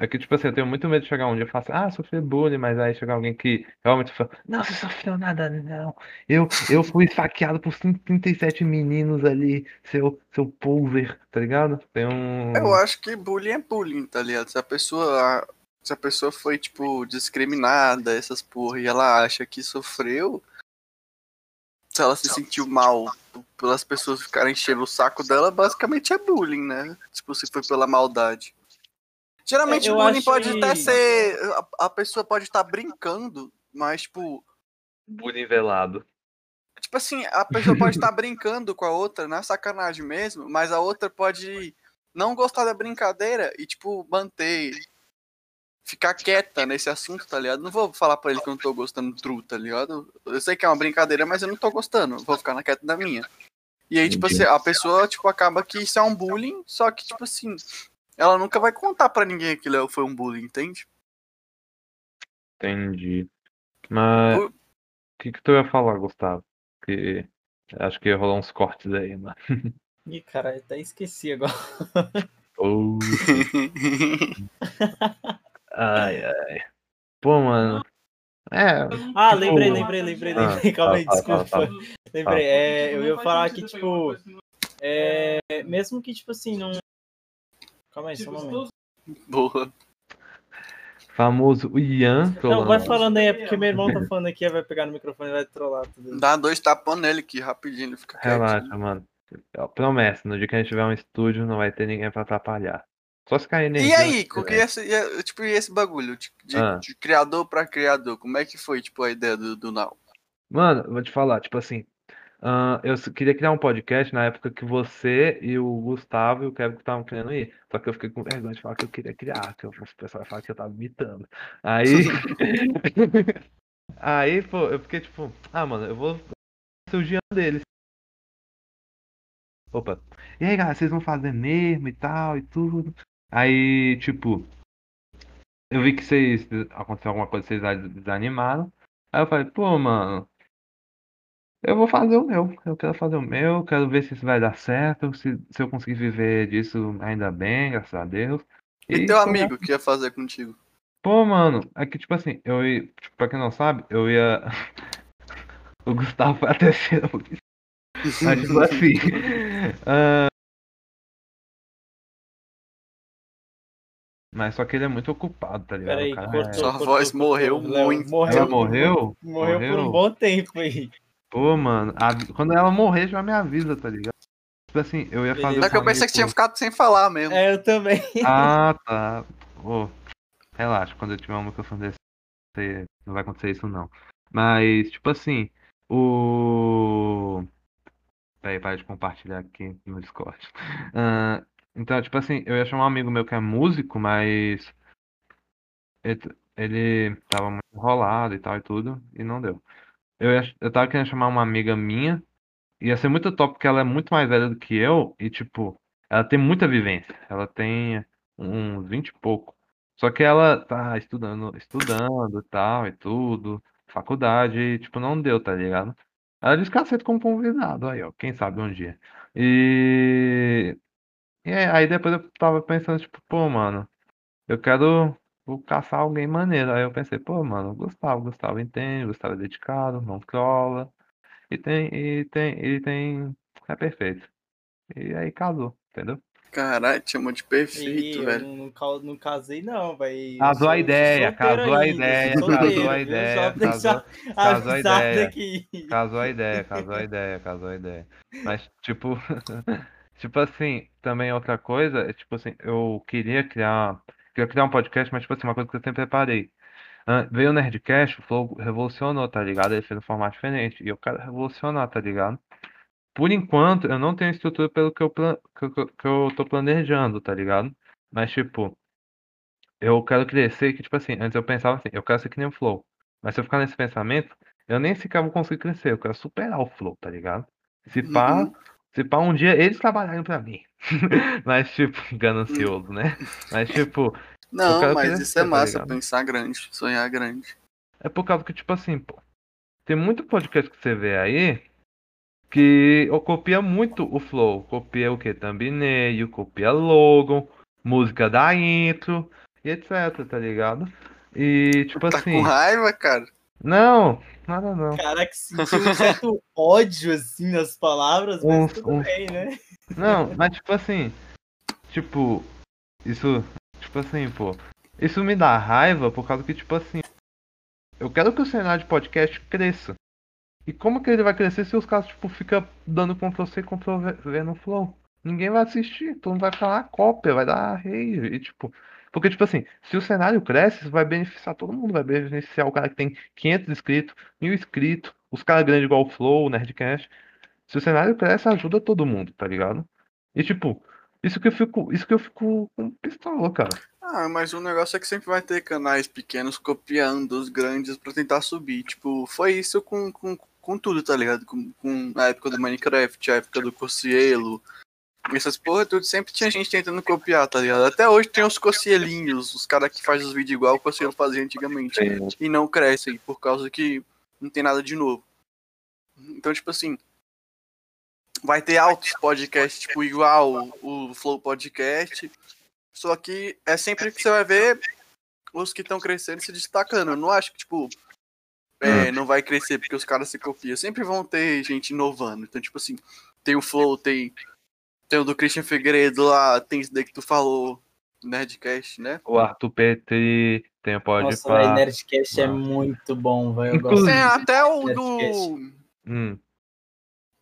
É que, tipo assim, eu tenho muito medo de chegar um dia e falar assim, ah, sofri bullying, mas aí chegar alguém que realmente fala, não, você sofreu nada, não. Eu, eu fui esfaqueado por 37 meninos ali, seu, seu poser, tá ligado? Tem um. Eu acho que bullying é bullying, tá ligado? Se a pessoa. Se a pessoa foi, tipo, discriminada, essas porra, e ela acha que sofreu. Se ela se sentiu mal pelas pessoas ficarem enchendo o saco dela, basicamente é bullying, né? Tipo, se foi pela maldade. Geralmente É, eu bullying acho pode até ser. A, a pessoa pode estar brincando, mas, tipo. Bullying velado. Tipo assim, a pessoa pode estar brincando com a outra, na sacanagem mesmo, mas a outra pode não gostar da brincadeira e, tipo, manter. Ficar quieta nesse assunto, tá ligado? Não vou falar pra ele que eu não tô gostando do true, tá ligado? Eu sei que é uma brincadeira, mas eu não tô gostando. Vou ficar na quieta da minha. E aí, tipo assim, a pessoa, tipo, acaba que isso é um bullying, só que, tipo assim, ela nunca vai contar pra ninguém que aquilo foi um bullying, entende? Entendi. Mas. O- O que, que tu ia falar, Gustavo? Que. Acho que ia rolar uns cortes aí, mano. Ih, cara, até esqueci agora. Oh, ai, ai. Pô, mano. É. Ah, Tipo- lembrei, lembrei, lembrei, Ah, lembrei. Calma aí, fala, fala, desculpa. fala, Lembrei. É, eu ia falar que, tipo, é, mesmo que, tipo assim, não. Calma aí, só um momento. Boa. Famoso Ian. Não, trolando vai nós. falando aí, é porque meu irmão tá falando aqui, vai pegar no microfone e vai trollar tudo. Dá dois tapas nele aqui, rapidinho, ele fica Relaxa, quietinho. mano. Ó, Promessa, no dia que a gente tiver um estúdio, não vai ter ninguém pra atrapalhar. Só se cair E energia. aí, se com que tiver. esse, e, é, tipo, e esse bagulho de, de- Ah. de criador pra criador, como é que foi, tipo, a ideia do, do Now? Mano, vou te falar, tipo assim. ah, eu queria criar um podcast na época que você e o Gustavo e o Kevin estavam querendo ir. Só que eu fiquei com vergonha de falar que eu queria criar, que o pessoal ia falar que eu tava imitando. Aí. Aí, pô, eu fiquei tipo, ah, mano, eu vou ser o Jean deles. Opa. E aí, galera, vocês vão fazer mesmo e tal e tudo. Aí, tipo, eu vi que vocês. Aconteceu alguma coisa, vocês des- desanimaram. Aí eu falei, pô, mano, eu vou fazer o meu. Eu quero fazer o meu, quero ver se isso vai dar certo. Se, se eu conseguir viver disso, ainda bem, graças a Deus. E teu foi- amigo que ia fazer contigo? Pô, mano, é que tipo assim, eu ia. Tipo, pra quem não sabe, eu ia. O Gustavo foi a terceira opção. Mas tipo assim. ah, Mas só que ele é muito ocupado, tá ligado? Peraí, O cara cortou. é- Sua voz cortou. morreu Léo, muito. Morreu, Ela morreu? Morreu por um Morreu? bom tempo aí. Pô, mano, a- quando ela morrer, já me avisa, tá ligado? Tipo assim, eu ia fazer. Só que eu pensei que tinha ficado sem falar mesmo. É, eu também. Ah, tá. Ô, relaxa, quando eu tiver um microfone desse, você- não vai acontecer isso não. Mas, tipo assim, o. Peraí, para de compartilhar aqui no Discord. Ah, então, tipo assim, eu ia chamar um amigo meu que é músico, mas. Ele, tava muito enrolado e tal e tudo, e não deu. Eu, ia, eu tava querendo chamar uma amiga minha, ia ser muito top porque ela é muito mais velha do que eu, e tipo, ela tem muita vivência. Ela tem uns 20 e pouco. Só que ela tá estudando, estudando e tal e tudo, faculdade, e, tipo, não deu, tá ligado? Ela disse que aceita como convidado, aí, ó, quem sabe um dia. E, e aí aí depois eu tava pensando, tipo, pô, mano, eu quero vou caçar alguém maneiro. Aí eu pensei, pô, mano, Gustavo, Gustavo entende, Gustavo é dedicado, não trola, e tem, e tem, ele tem, é perfeito. E aí casou, entendeu? Caralho, te chamou de perfeito, Ih, velho. não, não, não casei, não, vai. Casou a ideia, casou a ideia, casou a ideia, casou- a ideia. Casou a ideia, casou a ideia, casou a ideia. Mas, tipo, tipo assim, também outra coisa, é tipo assim, eu queria criar, queria criar um podcast, mas tipo assim, uma coisa que eu sempre preparei. Ah, veio o Nerdcast, o Flow revolucionou, tá ligado? Ele fez um formato diferente. E eu quero revolucionar, tá ligado? Por enquanto, eu não tenho estrutura pelo que eu, plan- que eu, que eu tô planejando, tá ligado? Mas, tipo, eu quero crescer que, tipo assim, antes eu pensava assim, eu quero ser que nem o Flow. Mas se eu ficar nesse pensamento, eu nem sequer vou conseguir crescer, eu quero superar o Flow, tá ligado? Se pá, Uhum. Se pá um dia eles trabalharem pra mim. Mas, tipo, ganancioso, né? Mas, tipo, Não, mas crescer, isso é tá massa, ligado? pensar grande, sonhar grande. é por causa que, tipo assim, pô, tem muito podcast que você vê aí que copia muito o flow. Copia o que? Thumbnail, copia logo, música da intro e etc, tá ligado? E tipo Tá assim. com raiva, cara? Não, nada não. Caraca, sentiu um certo ódio, assim, nas palavras, mas Uns- tudo uns- bem, né? Não, mas tipo assim, tipo, isso, tipo assim, pô, isso me dá raiva por causa que, tipo assim, eu quero que o cenário de podcast cresça. E como que ele vai crescer se os caras, tipo, ficam dando Ctrl C e Ctrl V- V no Flow? Ninguém vai assistir, todo mundo vai falar cópia, vai dar rage, e tipo... Porque, tipo assim, se o cenário cresce, isso vai beneficiar todo mundo, vai beneficiar o cara que tem 500 inscritos, 1000 inscritos, os caras grandes igual o Flow, o Nerdcast. Se o cenário cresce, ajuda todo mundo, tá ligado? E tipo, isso que eu fico, isso que eu fico com pistola, cara. Ah, mas o negócio é que sempre vai ter canais pequenos copiando os grandes pra tentar subir. Tipo, foi isso com, com, com tudo, tá ligado? Com, com a época do Minecraft, a época do Cocielo. Essas porra, tudo sempre tinha gente tentando copiar, tá ligado? Até hoje tem os cocielinhos, os caras que fazem os vídeos igual o Cocielo fazia antigamente. E não crescem, por causa que não tem nada de novo. Então, tipo assim, vai ter altos podcasts, tipo, igual o Flow Podcast. Só que é sempre que você vai ver os que estão crescendo e se destacando. Eu não acho que, tipo, é, não vai crescer porque os caras se copiam. Sempre vão ter gente inovando. Então, tipo assim, tem o Flow, tem, tem o do Christian Figueiredo lá, tem esse daí que tu falou, Nerdcast, né? O Arthur Petri, tem o Pode Nossa, Pá. Nerdcast é muito bom, velho. Inclusive-. Tem até o Nerdcast. do. Hum,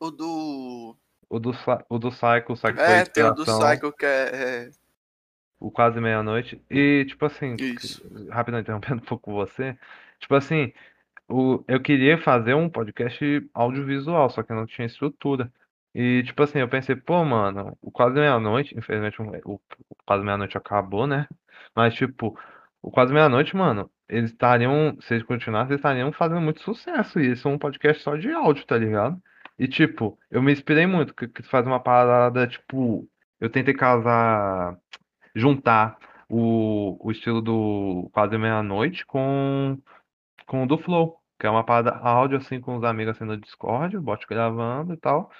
O do. o do, o do Psycho, o Psycho É, tem o do Cycle que é. é- o Quase Meia-Noite. E, tipo assim, Isso. rapidão interrompendo um pouco você, tipo assim, o, eu queria fazer um podcast audiovisual, só que eu não tinha estrutura. E, tipo assim, eu pensei, pô, mano, o Quase Meia-Noite, infelizmente o, Quase Meia-Noite acabou, né? Mas, tipo, o Quase Meia-Noite, mano, eles estariam, se eles continuassem, eles estariam fazendo muito sucesso. E isso é um podcast só de áudio, tá ligado? E, tipo, eu me inspirei muito, que, que faz uma parada, tipo, eu tentei casar, juntar o, o estilo do Quase Meia-Noite com, com o do Flow, que é uma parada áudio, assim, com os amigos assim no Discord, o bot gravando e tal,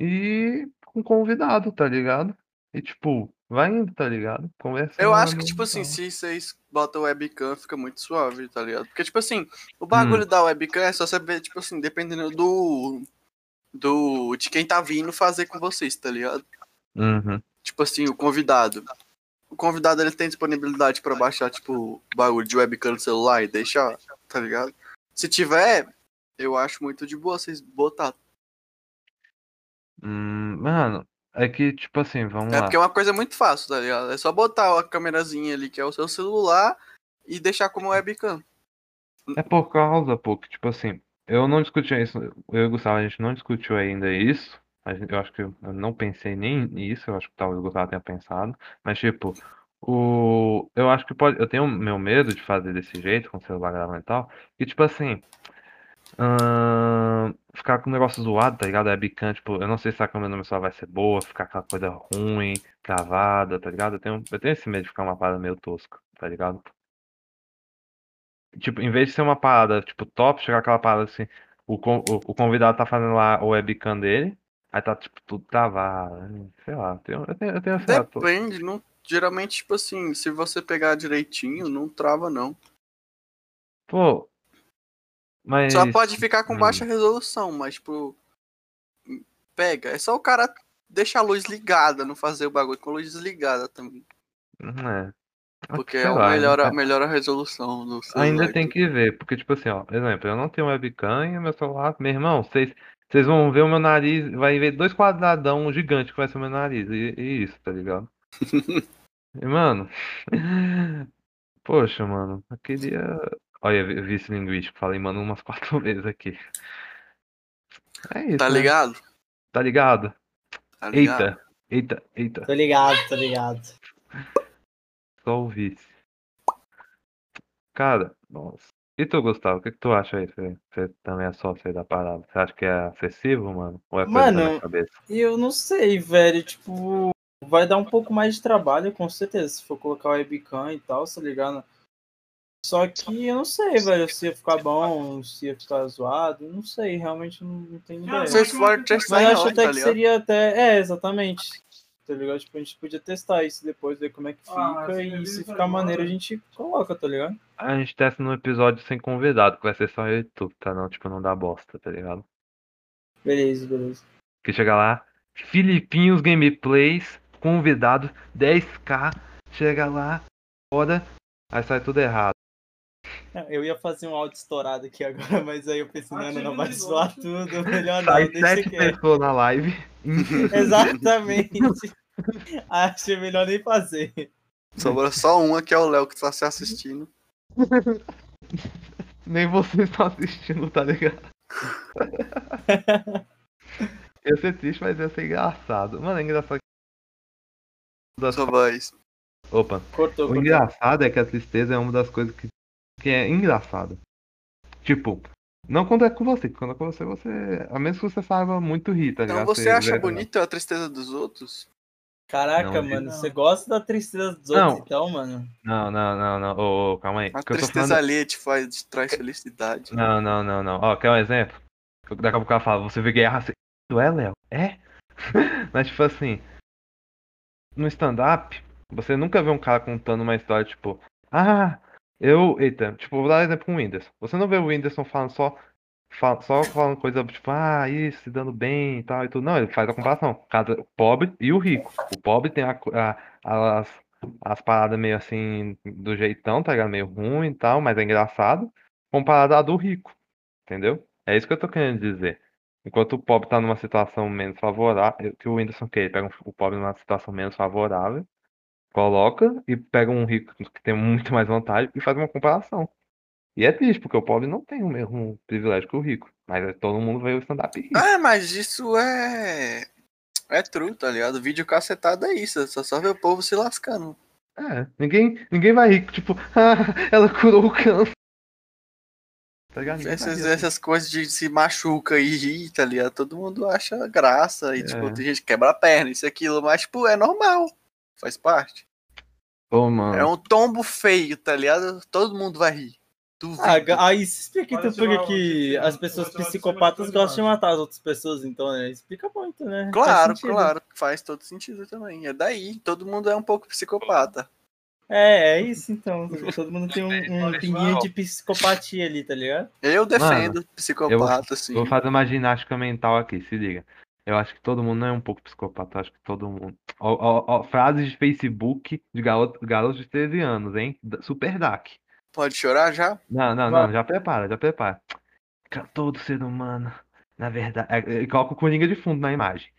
e com convidado, tá ligado? E, tipo, vai indo, tá ligado? Conversando. Eu acho que, tipo assim, se vocês botam webcam, fica muito suave, tá ligado? Porque, tipo assim, o bagulho da webcam é só saber, tipo assim, dependendo do. do de quem tá vindo fazer com vocês, tá ligado? Uhum. Tipo assim, o convidado. O convidado ele tem disponibilidade pra baixar, tipo, bagulho de webcam no celular e deixar, tá ligado? Se tiver, eu acho muito de boa vocês botar. Hum, mano, é que, tipo assim, vamos É lá. porque é uma coisa muito fácil, tá ligado? É só botar a câmerazinha ali, que é o seu celular, e deixar como webcam. É por causa, pô, que, tipo assim, eu não discuti isso, eu e o Gustavo, a gente não discutiu ainda isso. A gente- eu acho que eu não pensei nem nisso, eu acho que talvez o Gustavo tenha pensado. Mas, tipo, o, eu acho que pode. Eu tenho meu medo de fazer desse jeito, com o celular gravando e tal. E, tipo assim, ahn, ficar com o negócio zoado, tá ligado? Webcam, tipo, eu não sei se a câmera meu celular vai ser boa, ficar aquela coisa ruim, travada, tá ligado? Eu tenho, eu tenho esse medo de ficar uma parada meio tosca, tá ligado? Tipo, em vez de ser uma parada, tipo, top, chegar aquela parada assim, o, o, o convidado tá fazendo lá o webcam dele, aí tá, tipo, tudo travado, sei lá, eu tenho, eu tenho, eu tenho, sei lá, tô- Depende, não, geralmente, tipo assim, se você pegar direitinho, não trava, não. pô, mas, Só pode ficar com hum. baixa resolução, mas, tipo, pega. É só o cara deixar a luz ligada, não fazer o bagulho com a luz desligada também. é, Porque é lá, melhora, é- melhora a resolução do celular. ainda tem que ver, porque, tipo assim, ó, exemplo, eu não tenho webcam e meu celular, meu irmão, vocês, vocês vão ver o meu nariz, vai ver dois quadradão gigante que vai ser o meu nariz, e, e isso, tá ligado? E, mano, poxa, mano, eu queria. Olha, vi- vice linguístico, falei, mano, umas quatro vezes aqui. É isso, Tá né? ligado? Tá ligado? Tá ligado? Eita, eita, eita, Tô ligado, tô ligado. só o vice. Cara, nossa. E tu, Gustavo, o que, que tu acha aí? Você, você também é sócio aí da parada. Você acha que é acessível, mano? Ou é coisa da minha Mano, cabeça? Eu não sei, velho. Tipo, vai dar um pouco mais de trabalho, com certeza. Se for colocar o webcam e tal, tá ligado? Só que eu não sei, velho, se ia ficar bom, se ia ficar zoado, não sei, realmente não, não tenho ideia. Vocês foram testar Mas acho até tá que seria até. É, exatamente. Tá ligado? Tipo, a gente podia testar isso depois, ver como é que fica. Ah, e se ficar maneiro, a gente coloca, tá ligado? A gente testa num episódio sem convidado, que vai ser só eu e tu, tá? Não, tipo, não dá bosta, tá ligado? Beleza, beleza. Que chega lá, Filipinhos Gameplays, convidado, 10k, chega lá, foda, aí sai tudo errado. Eu ia fazer um áudio estourado aqui agora, mas aí eu pensei, Ah, não, não, vai zoar tudo, melhor Sai não, deixa sete pessoas na live. Exatamente. Achei melhor nem fazer. Sobrou só uma que é o Léo que tá se assistindo. Nem vocês estão assistindo, tá ligado? ia ser triste, mas ia ser engraçado. Mano, é engraçado. Das- Sua voz. Opa, Cortou, o cortou. engraçado é que a tristeza é uma das coisas que, que é engraçada. Tipo, não quando é com você, quando é com você, você. A menos que você saiba muito rir, tá Então ligado? você acha vê- bonito a tristeza dos outros? Caraca, Não, mano, não. você gosta da tristeza dos Não. outros, então, mano? Não, não, não, não. Ô, ô, calma aí. A que eu tô tristeza falando- alheia te faz, te traz felicidade. Não, não, não, não. Ó, quer um exemplo? Daqui a pouco ela fala, você vê guerra. Tu é, Léo? É? Mas tipo assim. No stand-up, você nunca vê um cara contando uma história, tipo, ah, eu. Eita, tipo, vou dar exemplo com o Whindersson. Você não vê o Whindersson falando só. Só falando coisa tipo, ah, isso, se dando bem e tal e tudo. Não, ele faz a comparação. Cada o pobre e o rico. O pobre tem a, a- as, as paradas meio assim, do jeitão, tá ligado? Meio ruim e tal, mas é engraçado. Comparado do rico. Entendeu? É isso que eu tô querendo dizer. Enquanto o pobre tá numa situação menos favorável, que o Whindersson quer, ele pega o pobre numa situação menos favorável, coloca e pega um rico que tem muito mais vantagem e faz uma comparação. E é triste, porque o pobre não tem o mesmo privilégio que o rico. Mas é- todo mundo vê o stand-up e ri. Ah, mas isso é. É true, tá ligado? Vídeo cacetado é isso. Só só ver o povo se lascando. É, ninguém, ninguém vai rir, tipo, ah, ela curou o câncer. Tá Essas, essas coisas de se machuca e rir, tá ligado? Todo mundo acha graça. E, tipo, É. tem gente que quebra a perna, isso e aquilo. Mas, tipo, é normal. Faz parte. Mano. É um tombo feio, tá ligado? Todo mundo vai rir. Duvido. Ah, aí se explica então por que as sim. pessoas psicopatas gostam de matar as outras pessoas, então, né? Explica muito, né? Faz Claro, sentido. claro. Faz todo sentido também. É daí. Todo mundo é um pouco psicopata. É, é isso então. Todo mundo tem um, um pinguinho de psicopatia ali, tá ligado? Eu defendo psicopata, assim. Vou fazer uma ginástica mental aqui, se liga. Eu acho que todo mundo não é um pouco psicopata, eu acho que todo mundo. Ó, ó, ó, frases de Facebook de garoto, garotos de 13 anos, hein? Super DAC. Pode chorar já? Não, não, Vai. não, já prepara, já prepara. Todo ser humano, na verdade. é, é, Coloca o Coringa de fundo na imagem.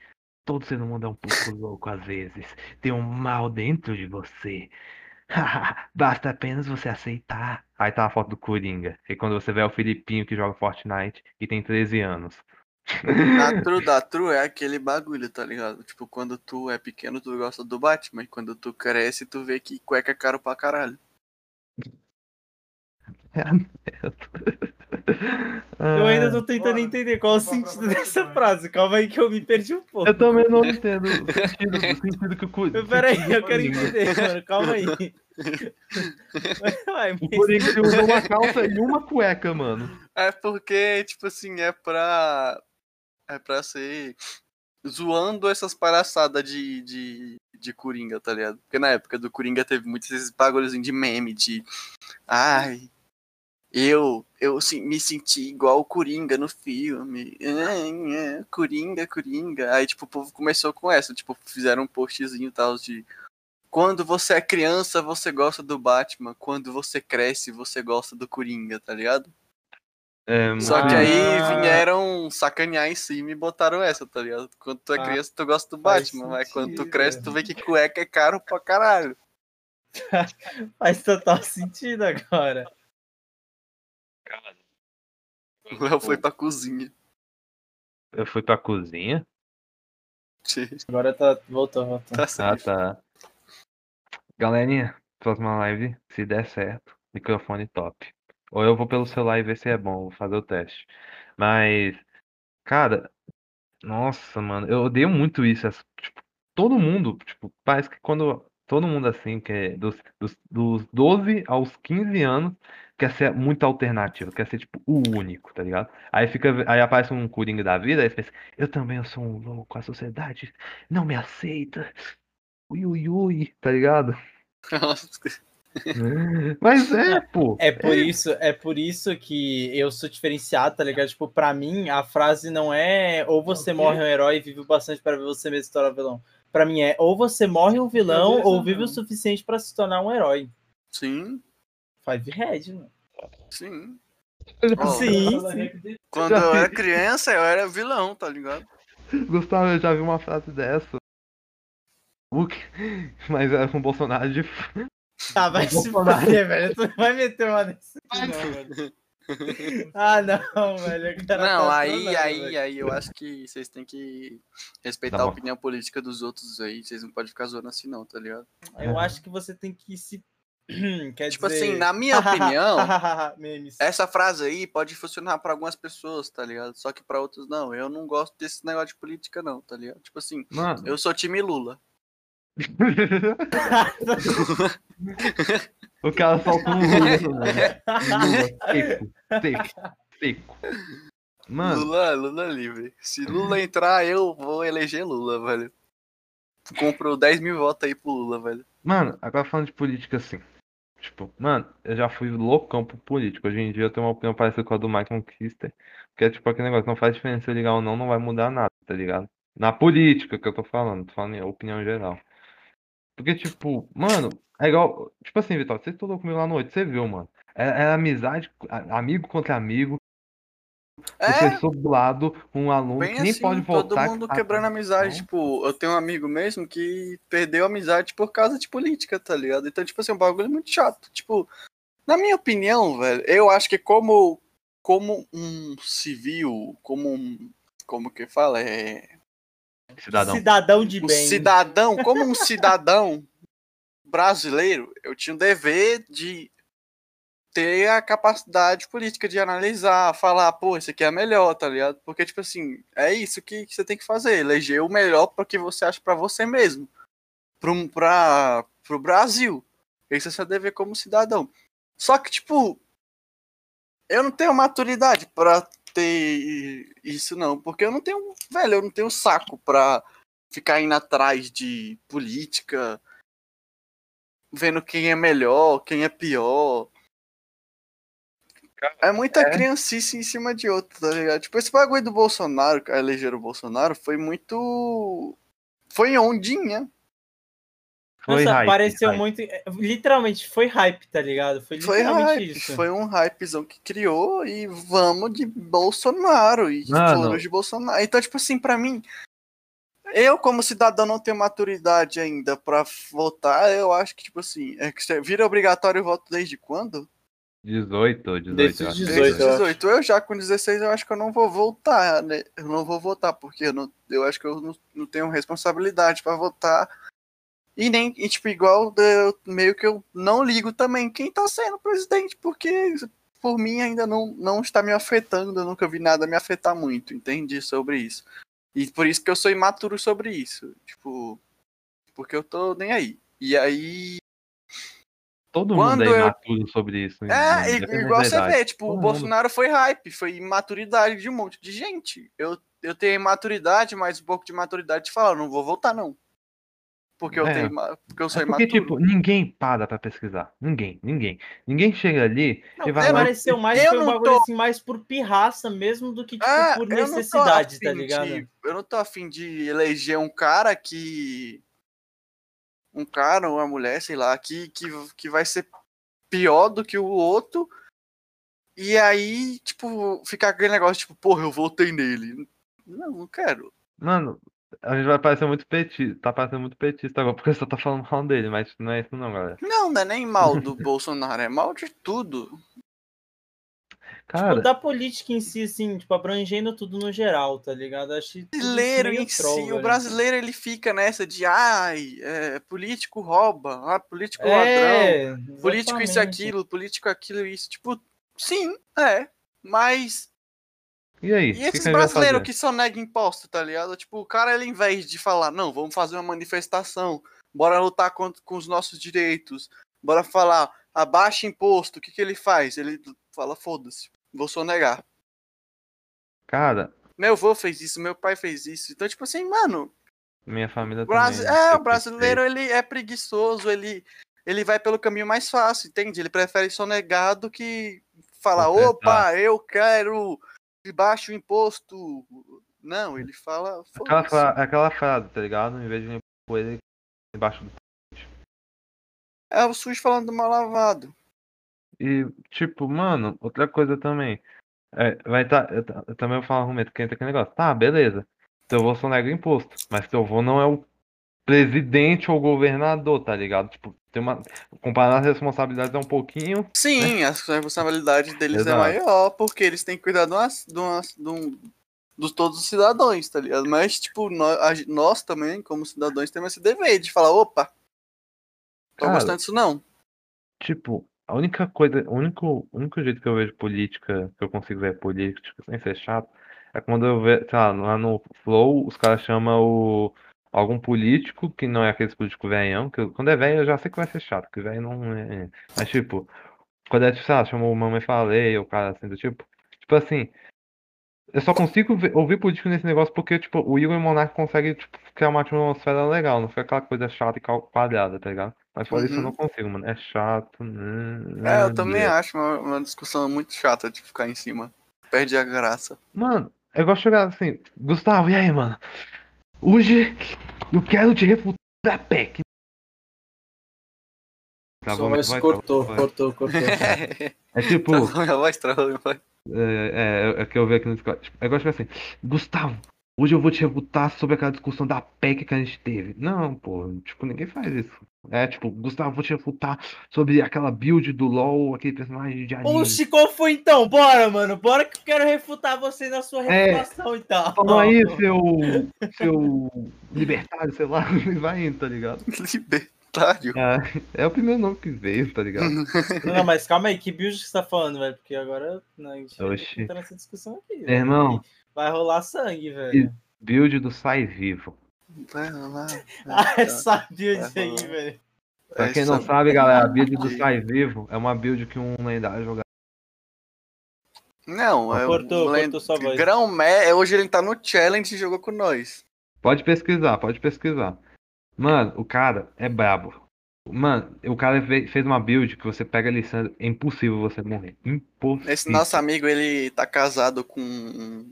Todo ser humano é um pouco louco às vezes. Tem um mal dentro de você. Basta apenas você aceitar. Aí tá a foto do Coringa. E quando você vê o Filipinho que joga Fortnite e tem 13 anos. Da true, da true é aquele bagulho, tá ligado? Tipo, quando tu é pequeno, tu gosta do Batman. E quando tu cresce, tu vê que cueca é caro pra caralho. Eu ainda tô tentando Bora. entender qual é o sentido dessa frase. Calma aí que eu me perdi um pouco. Eu também não entendo o sentido, o sentido que o Coringa. Pera aí, eu quero Coringa. entender, mano. Calma aí. Vai, O mas- Coringa ele usa uma calça e uma cueca, mano. É porque, tipo assim, é pra. É pra ser. Zoando essas palhaçadas de, de, de Coringa, tá ligado? Porque na época do Coringa teve muitos esses bagulhozinhos de meme, de. Ai. Eu, eu me senti igual o Coringa no filme. Coringa, Coringa. Aí, tipo, o povo começou com essa. Tipo, fizeram um postzinho e tal de. Quando você é criança, você gosta do Batman. Quando você cresce, você gosta do Coringa, tá ligado? É, Só mano. que aí Ah. vieram sacanear em cima e botaram essa, tá ligado? Quando tu é Ah, criança, tu gosta do Batman, mas quando tu cresce, tu vê que cueca é caro pra caralho. Faz total sentido agora. O Léo foi pra cozinha. Eu fui pra cozinha. Agora tá. Voltou, voltou. Tá Ah, certo. tá. Galerinha, próxima live, se der certo, microfone top. Ou eu vou pelo celular e ver se é bom, vou fazer o teste. Mas, cara, nossa, mano, eu odeio muito isso. tipo, todo mundo, tipo, parece que quando todo mundo assim, que é dos, dos, dos 12 aos 15 anos, quer ser muito alternativo, quer ser tipo o único, tá ligado? Aí fica, aí aparece um Coringa da vida, aí você pensa, eu também sou um louco, a sociedade não me aceita. Ui, ui, ui, tá ligado? Nossa. Mas é, pô. É por isso, é por isso que eu sou diferenciado, tá ligado? Tipo, pra mim, a frase não é ou você morre um herói e vive bastante para ver você mesmo se tornar vilão. Pra mim é ou você morre um vilão ou vive o suficiente pra se tornar um herói. Sim, Five Red, mano. sim. Sim, sim. Quando eu era criança, eu era vilão, tá ligado? Gustavo, eu já vi uma frase dessa. Mas era com o Bolsonaro de. Ah, vai se fuder, velho. Tu não vai meter uma desse aqui, não, velho. Ah, não, velho. Não, tá aí, aí, velho. aí eu acho que vocês têm que respeitar Tá a opinião política dos outros aí. Vocês não podem ficar zoando assim, não, tá ligado? Eu acho que você tem que se. Quer Tipo dizer... assim, na minha opinião, essa frase aí pode funcionar pra algumas pessoas, tá ligado? Só que pra outros não. Eu não gosto desse negócio de política, não, tá ligado? Tipo assim, Mano. eu sou time Lula. O cara soltou um Lula, né? Seco, seco, seco. Mano, Lula, Lula livre. Se Lula entrar, eu vou eleger Lula, velho. Compro 10 mil votos aí pro Lula, velho. mano, agora falando de política assim. Tipo, mano, eu já fui loucão pro político. Hoje em dia eu tenho uma opinião parecida com a do Michael Kister. Que é tipo aquele negócio, não faz diferença eu ligar ou não, não vai mudar nada, tá ligado? Na política que eu tô falando, tô falando em opinião geral. Porque, tipo, mano, é igual. Tipo assim, Vitória, você estudou comigo lá noite, você viu, mano. É, é amizade, amigo contra amigo, É, professor do lado, um aluno bem que nem assim, pode todo voltar. mundo que tá- quebrando amizade. Tipo, eu tenho um amigo mesmo que perdeu a amizade por causa de política, tá ligado? Então, tipo assim, um bagulho muito chato. Tipo, na minha opinião, velho, eu acho que como, como um civil, como um. Como que fala? É. Cidadão. Cidadão de um bem. cidadão, como um cidadão brasileiro, eu tinha o dever de ter a capacidade política de analisar, falar, pô, esse aqui é melhor, tá ligado? Porque, tipo assim, é isso que, que você tem que fazer, eleger o melhor para que você acha para você mesmo, pro, pra, pro Brasil. Esse é seu dever como cidadão. Só que, tipo, eu não tenho maturidade pra ter isso, não, porque eu não tenho, velho, eu não tenho saco pra ficar indo atrás de política, vendo quem é melhor, quem é pior. É muita criancice em cima de outro, tá ligado? Tipo, esse bagulho do Bolsonaro, que elegeram o Bolsonaro, foi muito. Foi ondinha. Foi Nossa, hype, pareceu hype. muito. é, Literalmente, foi hype, tá ligado? Foi Foi literalmente hype. isso. Foi um hypezão que criou e vamos de Bolsonaro. E Mano. foram de Bolsonaro. Então, tipo assim, pra mim. Eu, como cidadão, não tenho maturidade ainda pra votar. Eu acho que, tipo assim, é que você- vira obrigatório o voto desde quando? 18, 18. Desde eu acho. 18, Desde eu acho. 18. Eu já com 16 eu acho que eu não vou voltar, né? Eu não vou votar, porque eu, não, eu acho que eu não, não tenho responsabilidade pra votar. E nem, e, tipo, igual eu, meio que eu não ligo também quem tá sendo presidente, porque por mim ainda não, não está me afetando, eu nunca vi nada me afetar muito, entendi sobre isso. E por isso que eu sou imaturo sobre isso. Tipo, porque eu tô nem aí. E aí. Todo Quando mundo é eu- imaturo sobre isso. É, mano, i- independente igual você vê, tipo, Todo o mundo. Bolsonaro foi hype, foi imaturidade de um monte de gente. Eu, eu tenho imaturidade, mas um pouco de maturidade de falar, eu não vou votar, não. Porque eu É. tenho porque eu sou É porque, imaturo. tipo, ninguém para pra pesquisar. Ninguém, ninguém. Ninguém chega ali Não, e vai lá. pareceu mais eu foi um não bagulho tô- assim, mais por pirraça mesmo do que tipo, Ah, por não necessidade, tá ligado? de- eu não tô afim de eleger um cara que. Um cara ou uma mulher, sei lá, que, que, que vai ser pior do que o outro. E aí, tipo, ficar aquele negócio, tipo, porra, eu votei nele. Não, não quero. Mano, a gente vai parecer muito petista. Tá parecendo muito petista agora, porque você tá falando mal dele, mas não é isso não, galera. Não, não é nem mal do Bolsonaro, é mal de tudo. Cara, Tipo, da política em si, assim, tipo, abrangendo tudo no geral, tá ligado? Acho brasileiro em troll, si, o velho. brasileiro ele fica nessa de ai, é, político rouba, ah, político ladrão, É, político isso e aquilo, político aquilo isso. Tipo, sim, é. Mas e aí? e esses brasileiros que só negam imposto, tá ligado? Tipo, o cara, ele, em vez de falar, não, vamos fazer uma manifestação, bora lutar com, com os nossos direitos, bora falar, abaixa imposto, o que, que ele faz? Ele fala, foda-se, vou sonegar. Cara, Meu avô fez isso, meu pai fez isso. Então, tipo assim, mano, minha família Brasi- também. é, tem o brasileiro, ele é preguiçoso, ele, ele vai pelo caminho mais fácil, entende? Ele prefere sonegar do que falar, opa, eu quero que baixe o imposto. Não, ele fala, Aquela, fra- aquela frase, tá ligado? Em vez de pôr ele embaixo do. é o sujo falando do mal lavado. E, tipo, mano, outra coisa também. É, vai tá, eu, eu também vou falar argumento que entra aquele negócio. Tá, beleza. Teu avô só nega imposto. Mas teu avô não é o presidente ou governador, tá ligado? Tipo, tem uma. Comparar as responsabilidades é um pouquinho. Sim, a responsabilidade deles é Exato. maior, porque eles têm que cuidar de, umas, de, umas, de um, dos todos os cidadãos, tá ligado? Mas, tipo, nós, nós também, como cidadãos, temos esse dever de falar, opa, tô Cara, gostando disso não. Tipo, a única coisa, o único, o único jeito que eu vejo política, que eu consigo ver política, tipo, sem ser chato, é quando eu vejo, sei lá, lá no Flow, os caras chamam o, algum político, que não é aqueles políticos velhão, que eu- quando é velho eu já sei que vai ser chato, que velho não é. Mas, tipo, quando é, tipo, sei lá, chamou o Mamãe Falei, o cara assim, do tipo, tipo assim, eu só consigo ver- ouvir político nesse negócio porque, tipo, o Igor e o Monark conseguem, tipo, criar uma atmosfera legal, não fica aquela coisa chata e quadrada, tá ligado? Mas fora isso eu Uhum. não consigo, mano. É chato. hum, É, eu hum, também blé. acho uma, uma discussão muito chata de ficar em cima. Perde a graça. Mano, eu gosto de chegar assim, Gustavo, e aí, mano? Hoje eu quero te refutar a PEC. Tá Sua bom, voz vai, cortou, cortou, cortou. É tipo, Tá bom, a voz trava, vai. é, é, é que eu vi aqui no Discord. Tipo, de ficar assim, Gustavo, hoje eu vou te refutar sobre aquela discussão da PEC que a gente teve. Não, pô, tipo, ninguém faz isso. É tipo, Gustavo, eu vou te refutar sobre aquela build do LoL, aquele personagem de anime. Oxi, qual foi então? Bora, mano. Bora que eu quero refutar você na sua É. refutação então. Toma aí, seu. seu. libertário, sei lá, vai indo, tá ligado? Libertário. É, é o primeiro nome que veio, tá ligado? Não, não, mas calma aí, que build que você tá falando, velho? Porque agora não, a gente Oxi. entra nessa discussão aqui. Velho. irmão, Vai rolar sangue, velho. build do Sai Vivo. Vai lá. Ah, essa build Vai aí, rolar. velho. Pra quem não Essa sabe, galera, a build do build. Sai Vivo é uma build que um lendário joga. Não, é Cortou, o Len- cortou sua voz. Grão Mé, hoje ele tá no challenge e jogou com nós. Pode pesquisar, pode pesquisar. Mano, o cara é brabo. Mano, o cara fe- fez uma build que você pega a Lissandra, é impossível você morrer. Impossível. Esse nosso amigo, ele tá casado com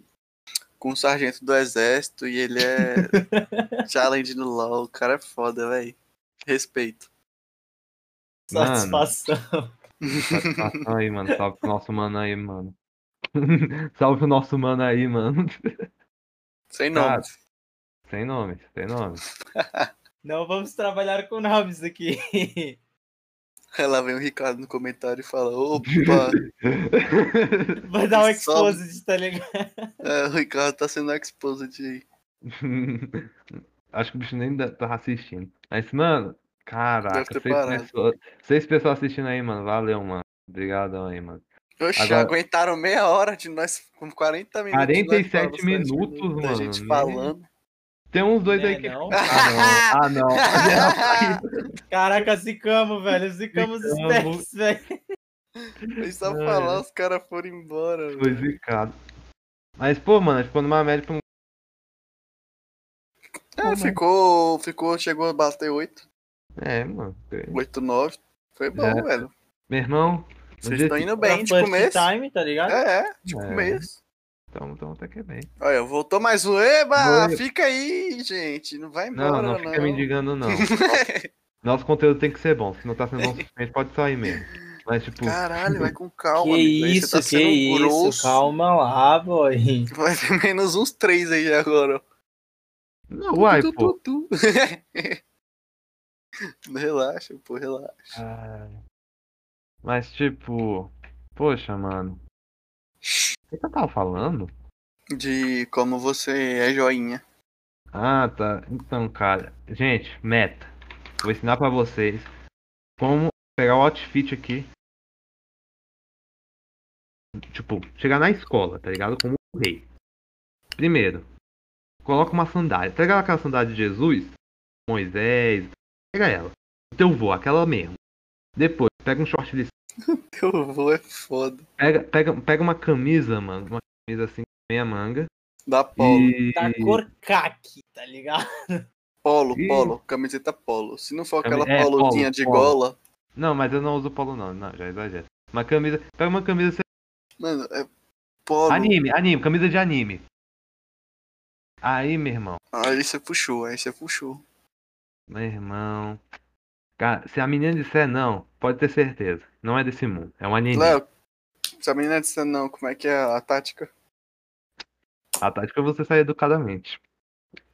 com um sargento do exército e ele é challenge no LoL. O cara é foda, velho. Respeito. Mano. Satisfação. Satisfação aí, mano. Salve pro nosso mano aí, mano. Salve pro nosso mano aí, mano. Sem Cara. nome. Sem nome, sem nome. Não vamos trabalhar com nomes aqui. Aí lá vem o Ricardo no comentário e fala: Opa, Vai dar um exposed, tá ligado? é, o Ricardo tá sendo exposed aí. Acho que o bicho nem tá assistindo. Mas, mano, caraca, seis pessoas, seis pessoas assistindo aí, mano. Valeu, mano. Obrigadão aí, mano. Oxe, Agora- aguentaram meia hora de nós, com 40 minutos. de nós 47 falando, só minutos, mano, gente nem- falando. Tem uns dois Né, aí que. não? Ah, não. Ah, não. Caraca, zicamos, velho. Zicamos os pets, velho. Foi só Ai. falar, os caras foram embora. Foi velho. zicado. Mas, pô, mano, tipo, numa média pra um. É, ficou, ficou, chegou a bater 8, É, mano. 8, 9. Foi bom, É. velho. Meu irmão. Vocês estão indo bem de começo. time, tá ligado? É, de É. começo. Então, então até que é bem. Olha, voltou mais um. Eba! Oi. Fica aí, gente. Não vai embora, Não, não. não fica me indigando, não. Nosso conteúdo tem que ser bom. Se não tá sendo bom suficiente, pode sair mesmo. Mas, tipo, Caralho, vai com calma, que amigo. Isso, tá que isso. grosso. Calma lá, boy. Vai ter menos uns três aí agora. não, uai, Tu, pô. tu, tu, tu. relaxa, pô, relaxa. Ai. Mas, tipo, poxa, mano. O que eu tava falando? De como você é joinha. Ah, tá. Então, cara. Gente, meta. Vou ensinar pra vocês como pegar o outfit aqui. Tipo, chegar na escola, tá ligado? Como um rei. Primeiro, coloca uma sandália. Tá ligado aquela sandália de Jesus? Moisés, Pega ela. O teu vô, aquela mesmo. Depois, pega um short de Eu vou, é foda. Pega, pega, pega uma camisa, mano. Uma camisa assim, meia manga. Da polo. E. Da cor caque, tá ligado? Polo, Ih. polo, camiseta polo. Se não for aquela é, poludinha polo, de polo. gola, Não, mas eu não uso polo não. Não, já exagero. Uma camisa. Pega uma camisa. mano, é polo. Anime, anime, camisa de anime. Aí, meu irmão. Aí você puxou, aí você puxou. Meu irmão. Cara, se a menina disser não, pode ter certeza. Não é desse mundo. É um anime. Léo, se a menina disser não, como é que é a tática? A tática é você sair educadamente.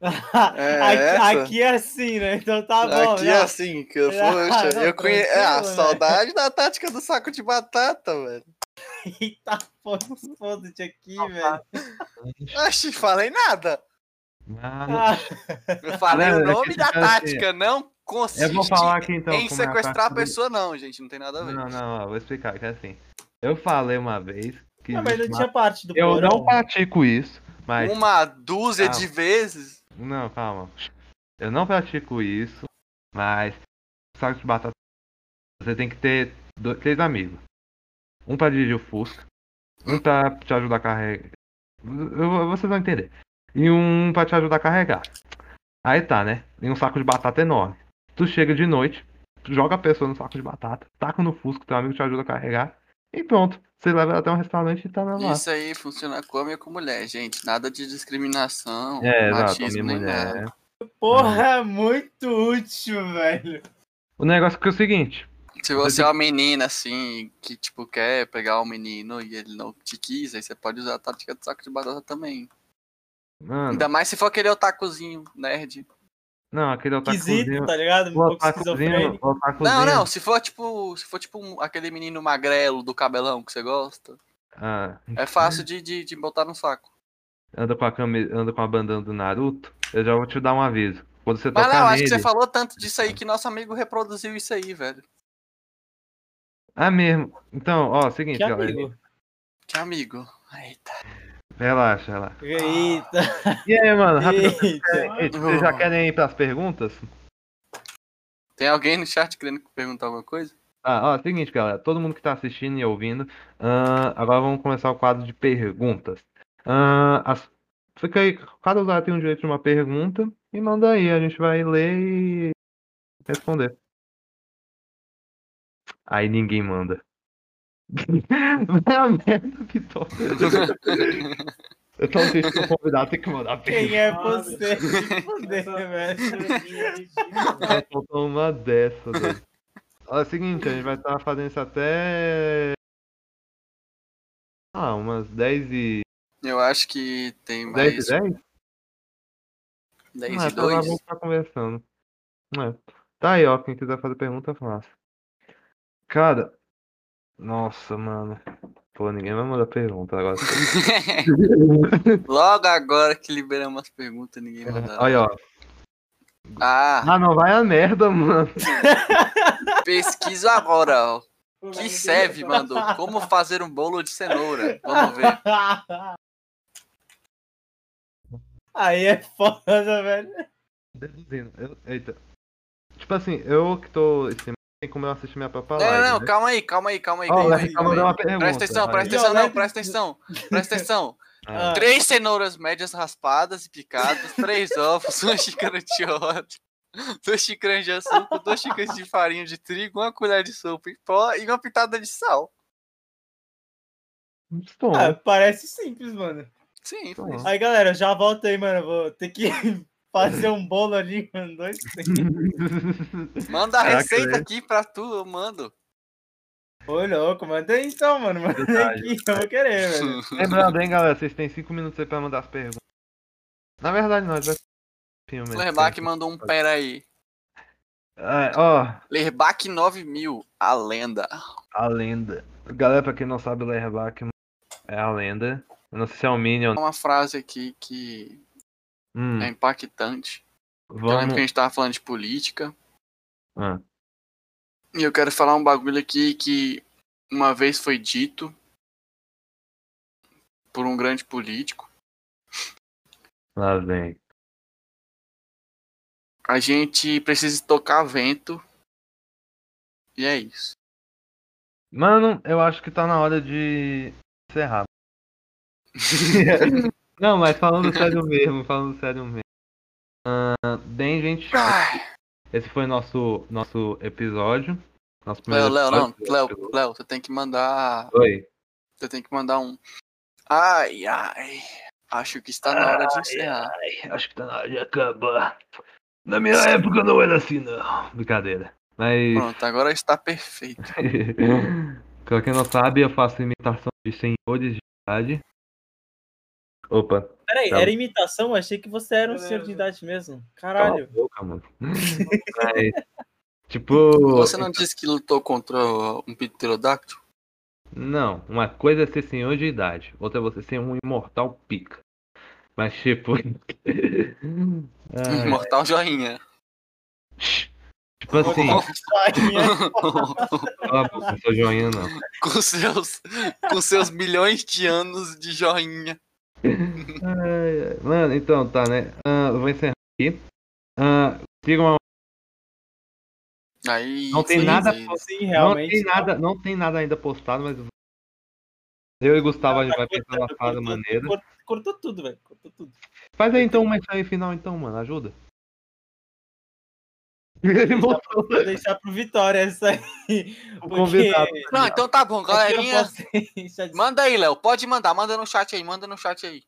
aqui, essa? aqui é assim, né? Então tá bom. Aqui né? é assim, que eu Ah, poxa, não, eu conheço. É a né? saudade da tática do saco de batata, velho. Eita, foda-se aqui, velho. Oxi, falei nada. Ah, Ah, Eu falei Não, o é nome da tipo assim, tática, não consiste eu vou falar aqui então. em é a sequestrar a do- pessoa, não, gente. Não tem nada a ver. Não, não, vou explicar que é assim. Eu falei uma vez que não, mas existe não uma- tinha parte do eu porão. não pratico isso, mas Uma dúzia Ah. de vezes. não, calma. Eu não pratico isso, mas saco de batata você tem que ter dois, três amigos. Um pra dirigir o Fusca, um pra te ajudar a carregar. Vocês vão entender. E um pra te ajudar a carregar. Aí tá, né? E um saco de batata enorme. Tu chega de noite, joga a pessoa no saco de batata, taca no Fusca, teu amigo te ajuda a carregar. E pronto. Você leva ela até um restaurante e tá na lá. Isso aí funciona com homem e com mulher, gente. Nada de discriminação, É, machismo, nem mulher. nada. Porra, é muito útil, velho. O negócio que é o seguinte. Se você é uma menina assim, que tipo quer pegar um menino e ele não te quis, aí você pode usar a tática do saco de batata também. Mano, Ainda mais se for aquele otakuzinho, nerd. Não, aquele Esquisito, otakuzinho. tá ligado? Um O otakuzinho, o otakuzinho. Não, não, se for tipo. Se for tipo um- aquele menino magrelo do cabelão que você gosta, Ah, é fácil de, de, de botar no saco. anda com a camisa, anda com a bandana do Naruto, eu já vou te dar um aviso. Quando você Mas tocar não, acho nele. que você falou tanto disso aí que nosso amigo reproduziu isso aí, velho. Ah, mesmo. Então, ó, seguinte, Que galera. amigo. Que amigo. Eita. Relaxa, relaxa. Eita, E aí, mano, rapidão. eita. Ei, Vocês já querem ir pras perguntas? Tem alguém no chat querendo perguntar alguma coisa? Ah, ó, seguinte, galera. Todo mundo que tá assistindo e ouvindo. ah, agora vamos começar o quadro de perguntas. Ah, as- Fica aí, cada usuário tem o direito de uma pergunta e manda aí, a gente vai ler e responder. Aí ninguém manda. Vai a merda, Vitor. Eu tô triste que o convidado tem que mandar pergunta. Quem é você? meu Foder, velho. Faltou uma dessa. Olha, é o seguinte, a gente vai estar fazendo isso até. Ah, umas 10 e. Eu acho que tem 10 mais e 10? 10 Ah, e então nós 2. vamos ficar conversando. É. Tá aí, ó. Quem quiser fazer pergunta, faça. Cara. Nossa, mano. Pô, ninguém vai mandar pergunta agora. Logo agora que liberamos as perguntas, ninguém mandou. Aí, ó. Ah, Ah, não vai a merda, mano. pesquisa agora, ó. Que serve, mandou. Como fazer um bolo de cenoura? Vamos ver. Aí é foda, velho. Deduzindo. Eu- eita. Tipo assim, eu que tô. Esse tem como eu assistir minha própria Não, live. não, não, né? calma aí, calma aí, calma aí. Ó, o calma aí, calma aí. uma pergunta. Presta atenção, presta atenção, não, Leque- presta atenção. Presta atenção. Ah. Três cenouras médias raspadas e picadas, três ovos, uma xícara de óleo, duas xícaras de açúcar, duas xícaras de farinha de trigo, uma colher de sopa em pó e uma pitada de sal. Estou. Ah, parece simples, mano. Sim, foi isso. Aí, galera, já volta aí, mano. Vou ter que fazer um bolo ali, mano. Dois tempos. Manda a Caraca, receita velho. aqui pra tu, eu mando. Ô, louco, manda aí então, mano. Manda Verdade. aqui, eu vou querer, velho. Lembrando, hein, galera, vocês têm 5 minutos aí pra mandar as perguntas. Na verdade, nós vai. Filme. Lerbac mandou um pera aí. É, ó, Lerbac 9000, a lenda. a lenda. Galera, pra quem não sabe, o Lerback é a lenda. Eu não sei se é o Minion. Uma frase aqui que Hum, é impactante. Eu lembro vamos. que a gente tava falando de política. Ah, E eu quero falar um bagulho aqui que uma vez foi dito por um grande político. lá vem. A gente precisa tocar vento. E é isso. Mano, eu acho que tá na hora de encerrar. Não, mas falando sério mesmo, falando sério mesmo. Ah, bem, gente, esse foi nosso nosso episódio. Nosso Léo, Léo, não. Léo, Léo, você tem que mandar. Oi. Você tem que mandar um. Ai, ai. Acho que está na hora de encerrar. Ai, acho que tá na hora de acabar. Na minha época não era assim, não. Brincadeira. Mas, Pronto, agora está perfeito. pra quem não sabe, eu faço imitação de senhores de idade. Opa, Peraí, Tá. era imitação? Achei que você era um senhor de idade mesmo. cala a Caralho. boca, mano. Mas, tipo, Você não disse que lutou contra um pterodáctilo? não, uma coisa é ser senhor de idade, outra é você ser um imortal pica. Mas, tipo. Ai, Mortal joinha. tipo assim, Joinha. cala a boca, não sou joinha, não. com seus, com seus milhões de anos de joinha. Ai, ai. Mano, então tá, né? Ah, eu vou encerrar aqui. Ah, sigam a Aí. Não tem sim, nada sim. Sim, Não tem nada, não tem nada ainda postado, mas eu e Gustavo a gente vai pensar na fada maneira. Cortou, cortou tudo, velho. Cortou tudo. Faz aí então uma aí final então, mano, ajuda. Ele voltou. Vou deixar pro Vitória essa aí. O Porque- convidado. Não, então tá bom, galerinha. posso Manda aí, Léo. Pode mandar, manda no chat aí, manda no chat aí.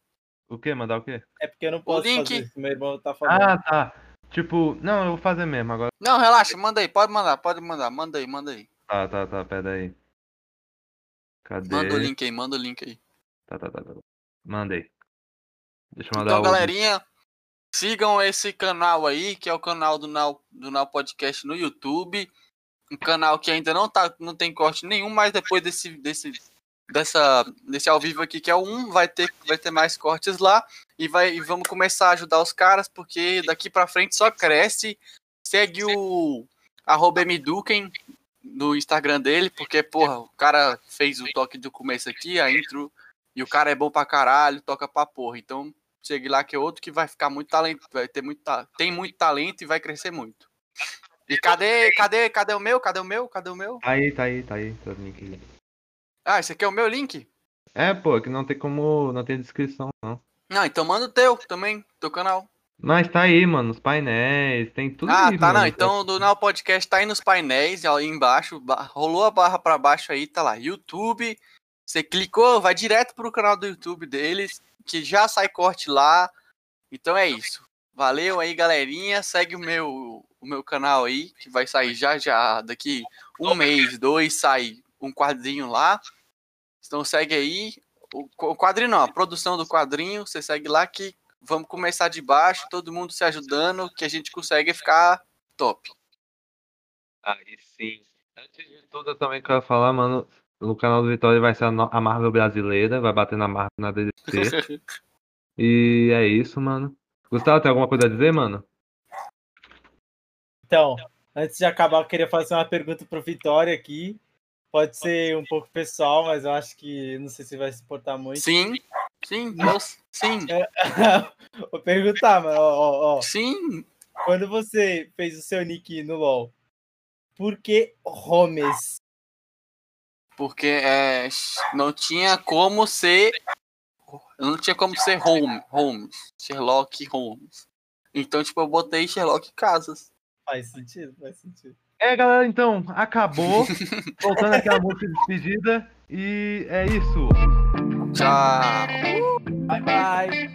O que? Mandar o quê? É porque eu não posso link. fazer isso. Meu irmão tá falando. Ah, tá. Tipo, não, eu vou fazer mesmo agora. Não, relaxa, manda aí, pode mandar, pode mandar, manda aí, manda aí. Tá, tá, tá, pera aí. Cadê? Manda o link aí, manda o link aí. Tá, tá, tá, tá. Mandei. Deixa eu mandar Então, o. galerinha, sigam esse canal aí, que é o canal do Now, do Now Podcast no YouTube. Um canal que ainda não, tá, não tem corte nenhum, mas depois desse, desse, dessa, desse ao vivo aqui, que é o 1, vai ter, vai ter mais cortes lá. E, vai, e vamos começar a ajudar os caras, porque daqui pra frente só cresce. Segue o arroba mduken no Instagram dele, porque, porra, o cara fez o toque do começo aqui, a intro, e o cara é bom pra caralho, toca pra porra. Então, segue lá que é outro que vai ficar muito talento, vai ter muito, tem muito talento e vai crescer muito. E cadê, cadê, cadê o meu? Cadê o meu? Cadê o meu? Tá aí, tá aí, tá aí. Tá link. Ah, esse aqui é o meu link? É, pô, que não tem como. Não tem descrição, não. Não, então manda o teu também, teu canal. Mas tá aí, mano, os painéis, tem tudo ah, aí, tá, mano. não. Então do Now Podcast tá aí nos painéis, aí embaixo, ba- rolou a barra pra baixo aí, tá lá, YouTube. Você clicou, vai direto pro canal do YouTube deles, que já sai corte lá. Então é isso. Valeu aí, galerinha. Segue o meu, o meu canal aí, que vai sair já já. Daqui um mês, dois, sai um quadrinho lá. Então segue aí. O, o quadrinho não, a produção do quadrinho, você segue lá que vamos começar de baixo, todo mundo se ajudando, que a gente consegue ficar top. Aí sim. Antes de tudo, eu também quero falar, mano. No canal do Vitória vai ser a, Marvel brasileira, vai bater na Marvel na DC. e é isso, mano. Gustavo, tem alguma coisa a dizer, mano? Então, antes de acabar, eu queria fazer uma pergunta pro Vitória aqui. Pode ser um pouco pessoal, mas eu acho que não sei se vai se importar muito. sim, sim, sim, Vou perguntar, mano. Ó, ó, ó. sim. Quando você fez o seu nick no LoL, por que Homes? Porque é, não tinha como ser. Não tinha como ser Holmes, Holmes, Sherlock Holmes. Então, tipo, eu botei Sherlock Casas. Faz sentido, faz sentido. É, galera, então, acabou. Voltando aquela música de despedida. E é isso. Tchau. Bye, bye.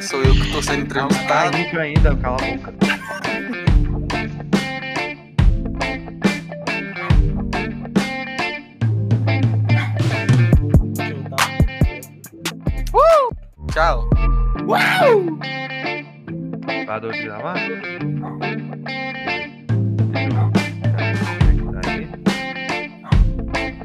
Sou eu que tô sendo entrevistado. rico ainda, cala a boca. Tchau. Parou de gravar?